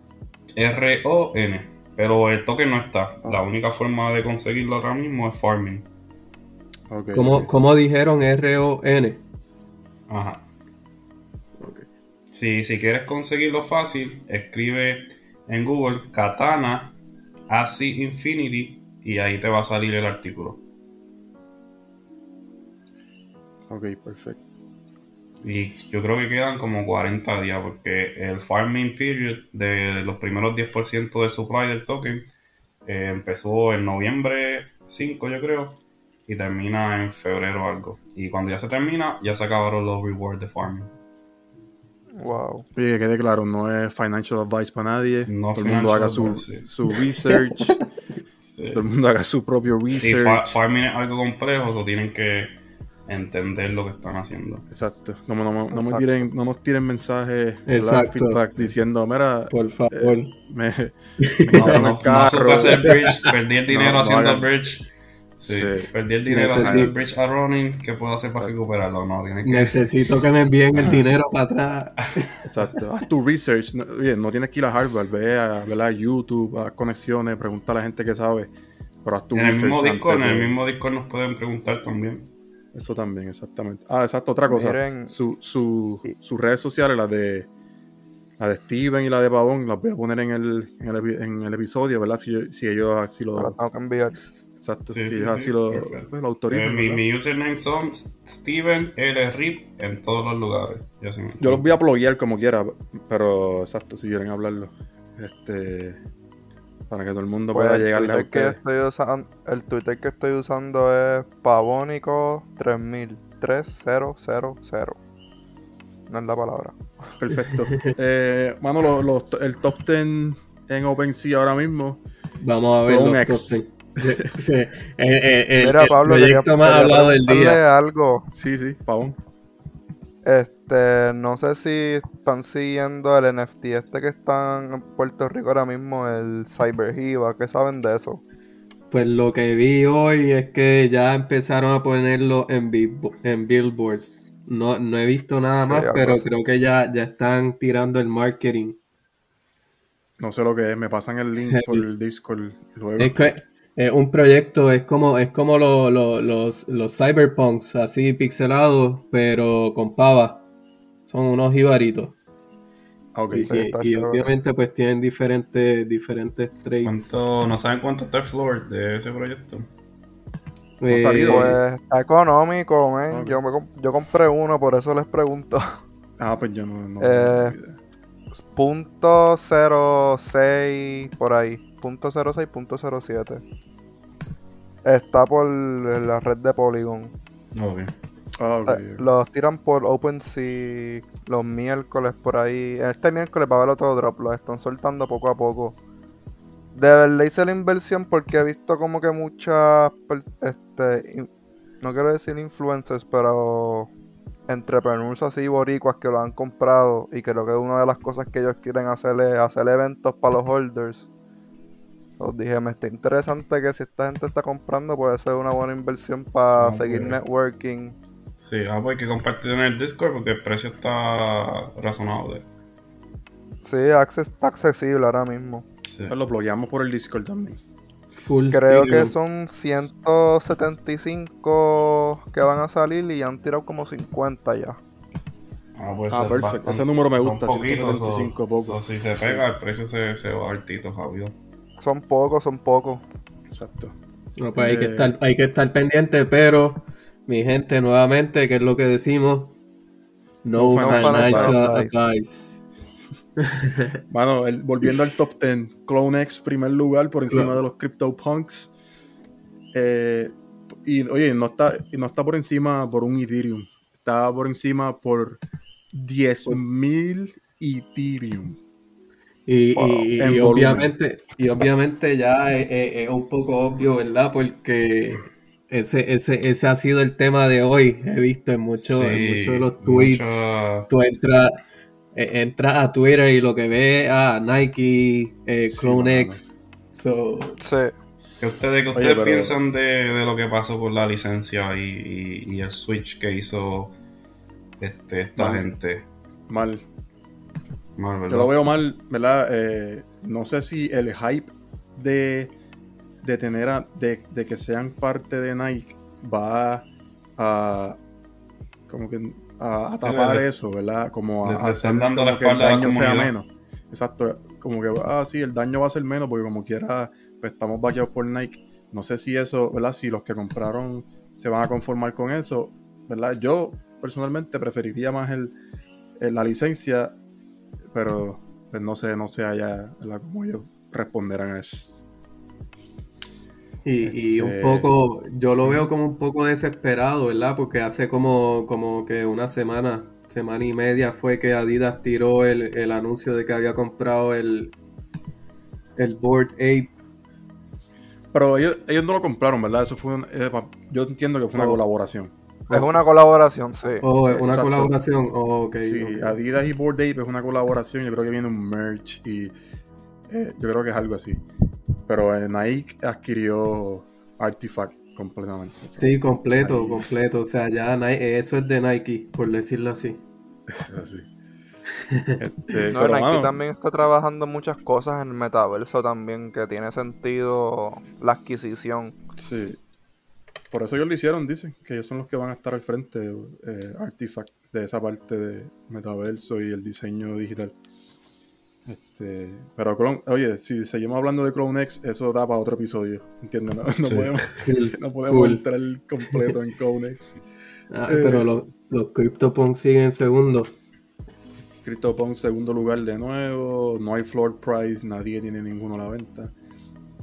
S3: R-O-N. Pero el token no está. La única forma de conseguirlo ahora mismo es farming.
S1: Ok,
S2: ¿Cómo,
S1: ok.
S2: cómo dijeron R-O-N?
S3: Ajá.
S2: Ok.
S3: Si, si quieres conseguirlo fácil, escribe en Google Katana AC Infinity y ahí te va a salir el artículo.
S1: Ok, perfecto.
S3: Y yo creo que quedan como 40 días porque el farming period de los primeros 10% del supply del token eh, empezó en noviembre 5 yo creo y termina en febrero algo. Y cuando ya se termina ya se acabaron los rewards de farming.
S4: Wow.
S1: Oye, que quede claro, no es financial advice para nadie.
S3: No
S1: todo el mundo haga su,
S3: financial advice, sí.
S1: su research.
S3: Sí.
S1: todo el mundo haga su propio
S3: Y
S1: research.
S3: fa- farming es algo complejo, o tienen que entender lo que están haciendo.
S1: Exacto. No, me- no me- no me
S4: Exacto.
S1: tiren, no nos tiren mensajes.
S2: Exacto.
S1: feedbacks diciendo, mira,
S2: Por favor.
S1: me,
S3: No,
S1: el
S3: no, no
S1: carro.
S3: hacer bridge, perdí el dinero
S1: No, no
S3: haciendo el bridge. Sí,
S1: Sí.
S3: perdí el dinero
S2: Necesito-
S3: haciendo el bridge a running. ¿Qué puedo hacer para recuperarlo? No, tienes que.
S2: Necesito que me envíen el dinero para atrás.
S1: Exacto. Haz tu research. No, no tienes que ir a Harvard, ve a, ve a YouTube, a conexiones, pregunta a la gente que sabe. Pero haz tu
S3: En el
S1: research.
S3: mismo Discord, en el mismo Discord nos pueden preguntar también.
S1: Eso también, exactamente. Ah, exacto, otra cosa.
S4: Miren-
S1: Su, su, sus redes sociales, la de la de Steven y la de Pavón, las voy a poner en el, en el, epi- en el episodio, ¿verdad? Si, yo- si ellos así lo.
S4: tengo que enviar.
S1: Exacto,
S3: Sí,
S1: si
S3: sí,
S1: ellos
S3: sí,
S1: así lo, pues, lo
S3: Eh,
S1: autorizan.
S3: mi,
S1: ¿verdad?
S3: mi username son Steven L. Rip en todos los lugares.
S1: Yo los voy a pluguear como quiera, pero exacto, si quieren hablarlo. Este. Para que todo el mundo
S4: Pues
S1: pueda
S4: el,
S1: llegarle a
S4: Twitter que estoy usando, el Twitter que estoy usando es pavónico 3000 3000. No es la palabra.
S1: Perfecto. eh, mano, lo- lo- el top 10 en OpenSea ahora mismo.
S2: Vamos a ver los
S1: ex.
S2: top 10. Sí, eh, eh, el,
S4: Mira,
S2: el
S4: Pablo, quería,
S2: proyecto más
S4: quería
S2: hablado del día.
S4: algo.
S1: Sí, sí, Pavón.
S4: Este, no sé si están siguiendo el NFT este que están en Puerto Rico ahora mismo, el Cyberhiva. ¿Qué saben de eso?
S2: Pues lo que vi hoy es que ya empezaron a ponerlo en, bill- en billboards. No, no he visto nada
S4: Sí,
S2: más, pero
S4: así.
S2: creo que ya, ya están tirando el marketing.
S1: No sé lo que es, me pasan el link por el Discord luego.
S2: Es que es un proyecto, es como, es como lo- lo- los, los cyberpunks, así pixelados, pero con pava. Son unos jibaritos.
S1: Ah, ok.
S2: Y,
S4: Sí,
S2: y- obviamente pues tienen diferentes, diferentes traits.
S3: ¿Cuánto, ¿No saben cuánto está el floor de ese proyecto?
S1: No ha
S2: Eh,
S1: salido.
S4: Pues está económico, man. Yo, me comp- yo compré uno, por eso les pregunto.
S1: Ah, pues yo no. no
S4: Eh. Punto 06 por ahí. Punto 06, punto 07. Está por la red de Polygon.
S3: Ok.
S1: Ah,
S4: Eh. Los tiran por OpenSea los miércoles por ahí. Este miércoles va a haber otro drop. Los están soltando poco a poco. De verdad hice la inversión porque he visto como que muchas, este, no quiero decir influencers, pero entrepreneurs así boricuas que lo han comprado y creo que una de las cosas que ellos quieren hacer es hacer eventos para los holders. Os dije, me está interesante que si esta gente está comprando puede ser una buena inversión para
S3: Ah,
S4: seguir networking.
S3: Sí, ah, pues hay que compartir en el Discord porque el precio está razonable.
S4: Sí, acces- está accesible ahora mismo.
S3: Sí.
S1: Pues lo bloqueamos por el Discord también.
S2: full
S4: Creo que son 175 que van a salir y han tirado como 50 ya.
S3: Ah, pues
S1: Ah, perfecto.
S3: bastante-
S1: Ese número me
S3: son
S1: gusta,
S3: poquitos,
S1: 175
S3: so-
S1: poco.
S3: so si se pega, el precio se, se va altito, Fabio.
S4: Son pocos, son pocos.
S1: Exacto.
S2: No, pues hay que
S1: Eh,
S2: estar, hay que estar pendiente, pero mi gente, nuevamente, que es lo que decimos, no,
S1: No
S2: financial advice.
S1: Mano, el- volviendo al top 10, CloneX primer lugar por encima
S2: Claro.
S1: de los CryptoPunks. Eh, y oye, no está, no está por encima por un Ethereum. Está por encima por 10.000 Ethereum.
S2: Y,
S4: Wow.
S2: y-
S1: En
S2: y
S1: volumen.
S2: obviamente, y obviamente ya es, es- es un poco obvio, ¿verdad? Porque ese, ese, ese ha sido el tema de hoy. He visto en, muchos en
S3: Sí,
S2: muchos de los tweets. Tú entras eh, entras a Twitter y lo que ves a Nike, eh,
S1: Sí,
S2: CloneX. So,
S4: Sí.
S3: ¿Qué ustedes, qué
S1: Oye,
S3: ustedes
S1: pero-
S3: piensan de, de lo que pasó con la licencia y, y- y el switch que hizo este, esta
S1: Mal.
S3: gente?
S1: Mal.
S3: Mal,
S1: Yo lo veo mal, ¿verdad? Eh, no sé si el hype de, de tener a, de, de que sean parte de Nike va a como que a, a tapar eso, ¿verdad? Como a, hacer
S3: dando
S1: como
S3: la
S1: que el daño sea menos. Exacto, como que ah sí, el daño va a ser menos porque como quiera pues, estamos vaqueados por Nike. No sé si eso, ¿verdad? Si los que compraron se van a conformar con eso, ¿verdad? Yo personalmente preferiría más el, el- la licencia pero pues, no sé, no sé allá ¿verdad? cómo ellos responderán a eso.
S2: Y, y un
S1: Este-
S2: poco, yo lo veo como un poco desesperado, ¿verdad? Porque hace como, como que una semana, semana y media fue que Adidas tiró el, el anuncio de que había comprado el, el Board Ape.
S1: Pero ellos, ellos no lo compraron, ¿verdad? Eso fue un- eh, yo entiendo que fue una
S2: Oh.
S1: colaboración.
S4: Es una colaboración, sí.
S2: Oh, una
S1: Exacto.
S2: colaboración. Oh, ok,
S1: Sí. Adidas y Bored Ape es una colaboración, yo creo que viene un merch y eh, yo creo que es algo así. Pero eh, Nike adquirió Artifact completamente.
S2: Sí, completo, completo. O sea, ya Ni- eso es de Nike, por decirlo así.
S1: Es así. Este,
S4: No,
S1: pero,
S4: Nike
S1: mano,
S4: también está trabajando muchas cosas en el metaverso también, que tiene sentido la adquisición.
S1: Sí. Por eso ellos lo hicieron, dicen, que ellos son los que van a estar al frente, eh, Artifact, de esa parte de metaverso y el diseño digital. Este, pero, Clone- oye, si seguimos hablando de CloneX, eso da para otro episodio, ¿entiendes? No, no
S3: Sí.
S1: podemos, no podemos
S2: full.
S1: entrar completo en CloneX.
S2: Ah,
S1: Eh.
S2: pero los, los CryptoPunks siguen segundo.
S1: CryptoPunk segundo lugar de nuevo, no hay floor price, nadie tiene ninguno a la venta.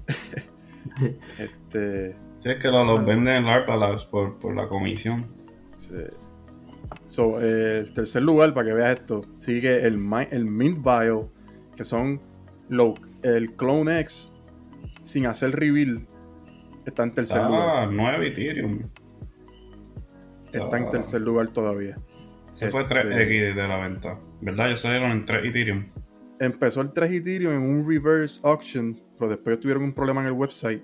S1: este,
S3: Sí, es que lo- los venden en LARPA Labs por, por la comisión.
S1: Sí. So, eh, el tercer lugar, para que veas esto, sigue el, el Mint Bio, que son lo- el Clone X sin hacer reveal. Está en tercer lugar.
S3: Ah, 9 Ethereum.
S1: Está en tercer lugar todavía.
S3: Se fue
S1: Este-
S3: 3X de la venta. ¿Verdad? Ya salieron en 3 Ethereum.
S1: Empezó el 3 Ethereum en un reverse auction, pero después tuvieron un problema en el website.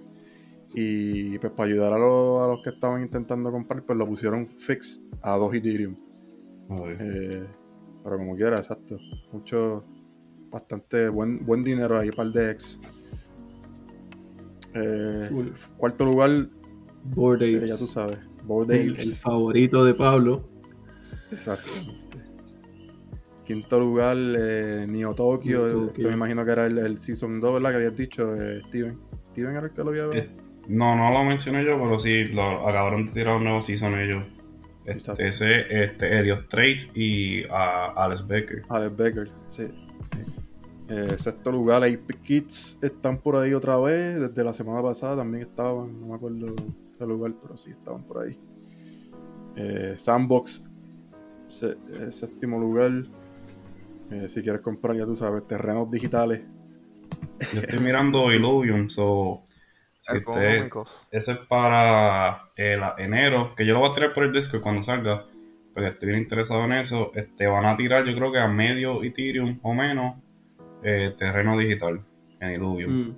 S1: Y pues para ayudar a, los- a los que estaban intentando comprar, pues lo pusieron fixed a 2 Ethereum. Eh, pero como quiera, exacto. Mucho, bastante buen, buen dinero ahí para el DX. Eh, cuarto lugar,
S2: Bored
S1: eh, ya tú sabes, Bored
S2: el, el favorito de Pablo.
S1: Exacto. Quinto lugar, eh, Neo Tokyo.
S2: Neo
S1: eh,
S2: Tokyo.
S1: que me imagino que era el, el Season 2, ¿verdad? Que habías dicho, eh, Steven. Steven era el que lo había
S3: Eh, No, no lo mencioné yo, pero sí, lo acabaron de tirar un nuevo season ellos.
S1: Exacto.
S3: Este, ese, este, Elliot Trades y a Alex Becker.
S1: Alex Becker, sí. Eh, sexto lugar, Ape Kids están por ahí otra vez. Desde la semana pasada también estaban, no me acuerdo qué lugar, pero sí estaban por ahí. Eh, Sandbox, se- eh, séptimo lugar. Eh, si quieres comprar, ya tú sabes, terrenos digitales.
S3: Yo estoy mirando Illuvium, so. si usted- ese es para el enero, que yo lo voy a tirar por el Discord cuando salga. Pero estoy bien interesado en eso. Este, van a tirar, yo creo que a medio Ethereum o menos, eh, terreno digital en Illuvium.
S2: Mm.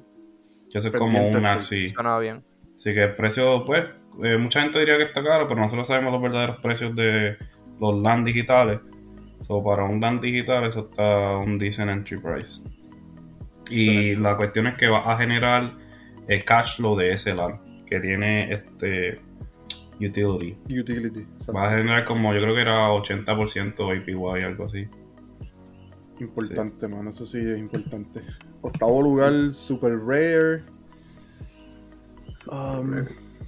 S3: Que eso es como una así.
S4: Suena bien.
S3: Así que el precio, pues, eh, mucha gente diría que está caro, pero nosotros sabemos los verdaderos precios de los LAN digitales. So, para un LAN digital eso está un decent entry price. Y la cuestión es que va a generar el cash flow de ese LAN, que tiene este utility.
S1: Utility. exacto.
S3: Va a generar como, yo creo que era 80% APY, algo así.
S1: Importante, mano, eso sí es importante. Octavo lugar, Super Rare. Um,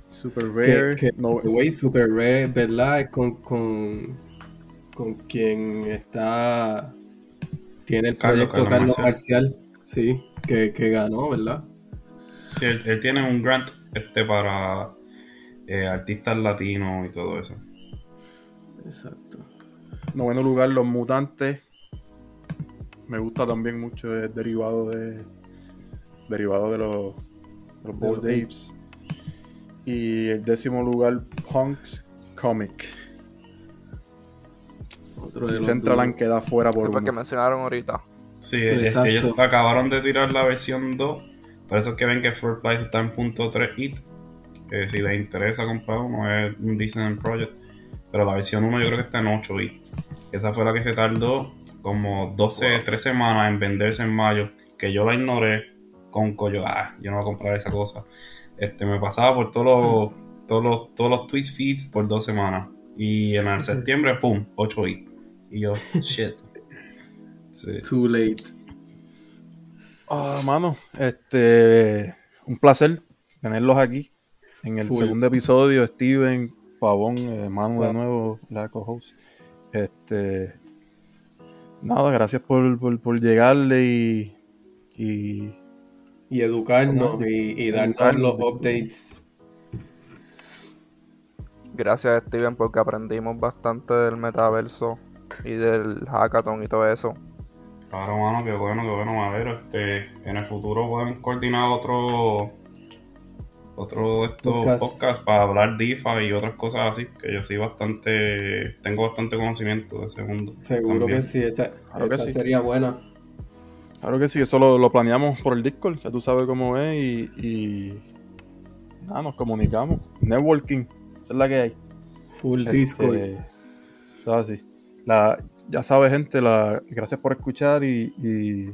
S1: super Rare.
S2: Que, que,
S1: no,
S2: güey, Super Red, ¿verdad? Es con, con, con quien está. Tiene el
S3: Carlos-
S2: proyecto
S3: Carlos
S2: Carlos Marcial, sí, que, que ganó, ¿verdad?
S3: Sí, él, él tiene un grant este para eh, artistas latinos y todo eso.
S2: Exacto.
S1: Noveno lugar, Los Mutantes. Me gusta también mucho, es derivado de. Derivado de los. De los Bold
S2: De
S1: Apes. Y el décimo lugar, Punks Comic.
S2: Otro de duros.
S1: queda fuera por
S4: Fue que
S1: uno.
S4: mencionaron ahorita.
S3: Sí, es- ellos acabaron de tirar la versión 2. Por eso es que ven que First Price está en punto 3 IT. Que si les interesa comprar uno, es un decent project. Pero la versión 1 yo creo que está en 8 IT. Esa fue la que se tardó como 12, 3 semanas en venderse en mayo. Que yo la ignoré con collo. Ah, yo no voy a comprar esa cosa. Este, me pasaba por todos los, todos los, todos los tweets feeds por dos semanas. Y en el septiembre, pum, 8 IT. Y yo, shit. Sí.
S2: Too late.
S1: Ah, mano, este. Un placer tenerlos aquí. En el
S2: Full.
S1: segundo episodio, Steven, Pavón, eh, Manu de nuevo, la co-host. Este. Nada, gracias por, por, por llegarle y. y
S2: Y educarnos y, y darnos
S1: educarnos.
S2: los updates.
S4: Gracias Steven porque aprendimos bastante del metaverso y del hackathon y todo eso.
S3: Claro, mano, qué bueno, qué bueno, Madero. Este, en el futuro podemos coordinar otro otro de estos
S2: Podcast.
S3: podcasts para hablar DeFi y otras cosas así, que yo sí bastante, tengo bastante conocimiento de ese mundo.
S2: Seguro
S3: también.
S2: que sí, esa,
S1: Claro que
S2: esa
S1: sí.
S2: sería buena.
S1: Claro que sí, eso lo, lo planeamos por el Discord, ya tú sabes cómo es y, y nada, nos comunicamos. Networking, esa es la que hay.
S2: Full
S1: Este,
S2: Discord.
S1: eso es así. La, ya sabes, gente, la, gracias por escuchar y, y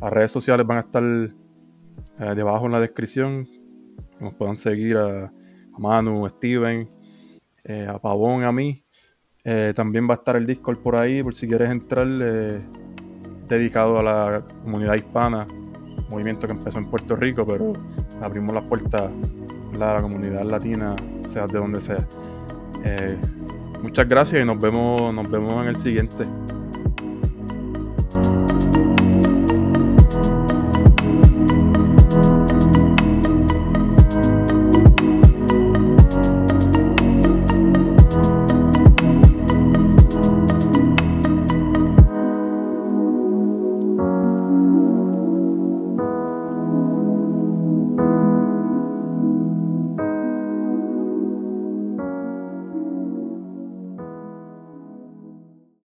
S1: las redes sociales van a estar eh, debajo en la descripción. Nos puedan seguir a, Manu, a Steven, eh, a Pavón, a mí. Eh, también va a estar el Discord por ahí, por si quieres entrar, eh, dedicado a la comunidad hispana, movimiento que empezó en Puerto Rico, pero abrimos las puertas a la comunidad latina, sea de donde sea. Eh, muchas gracias y nos vemos, nos vemos en el siguiente.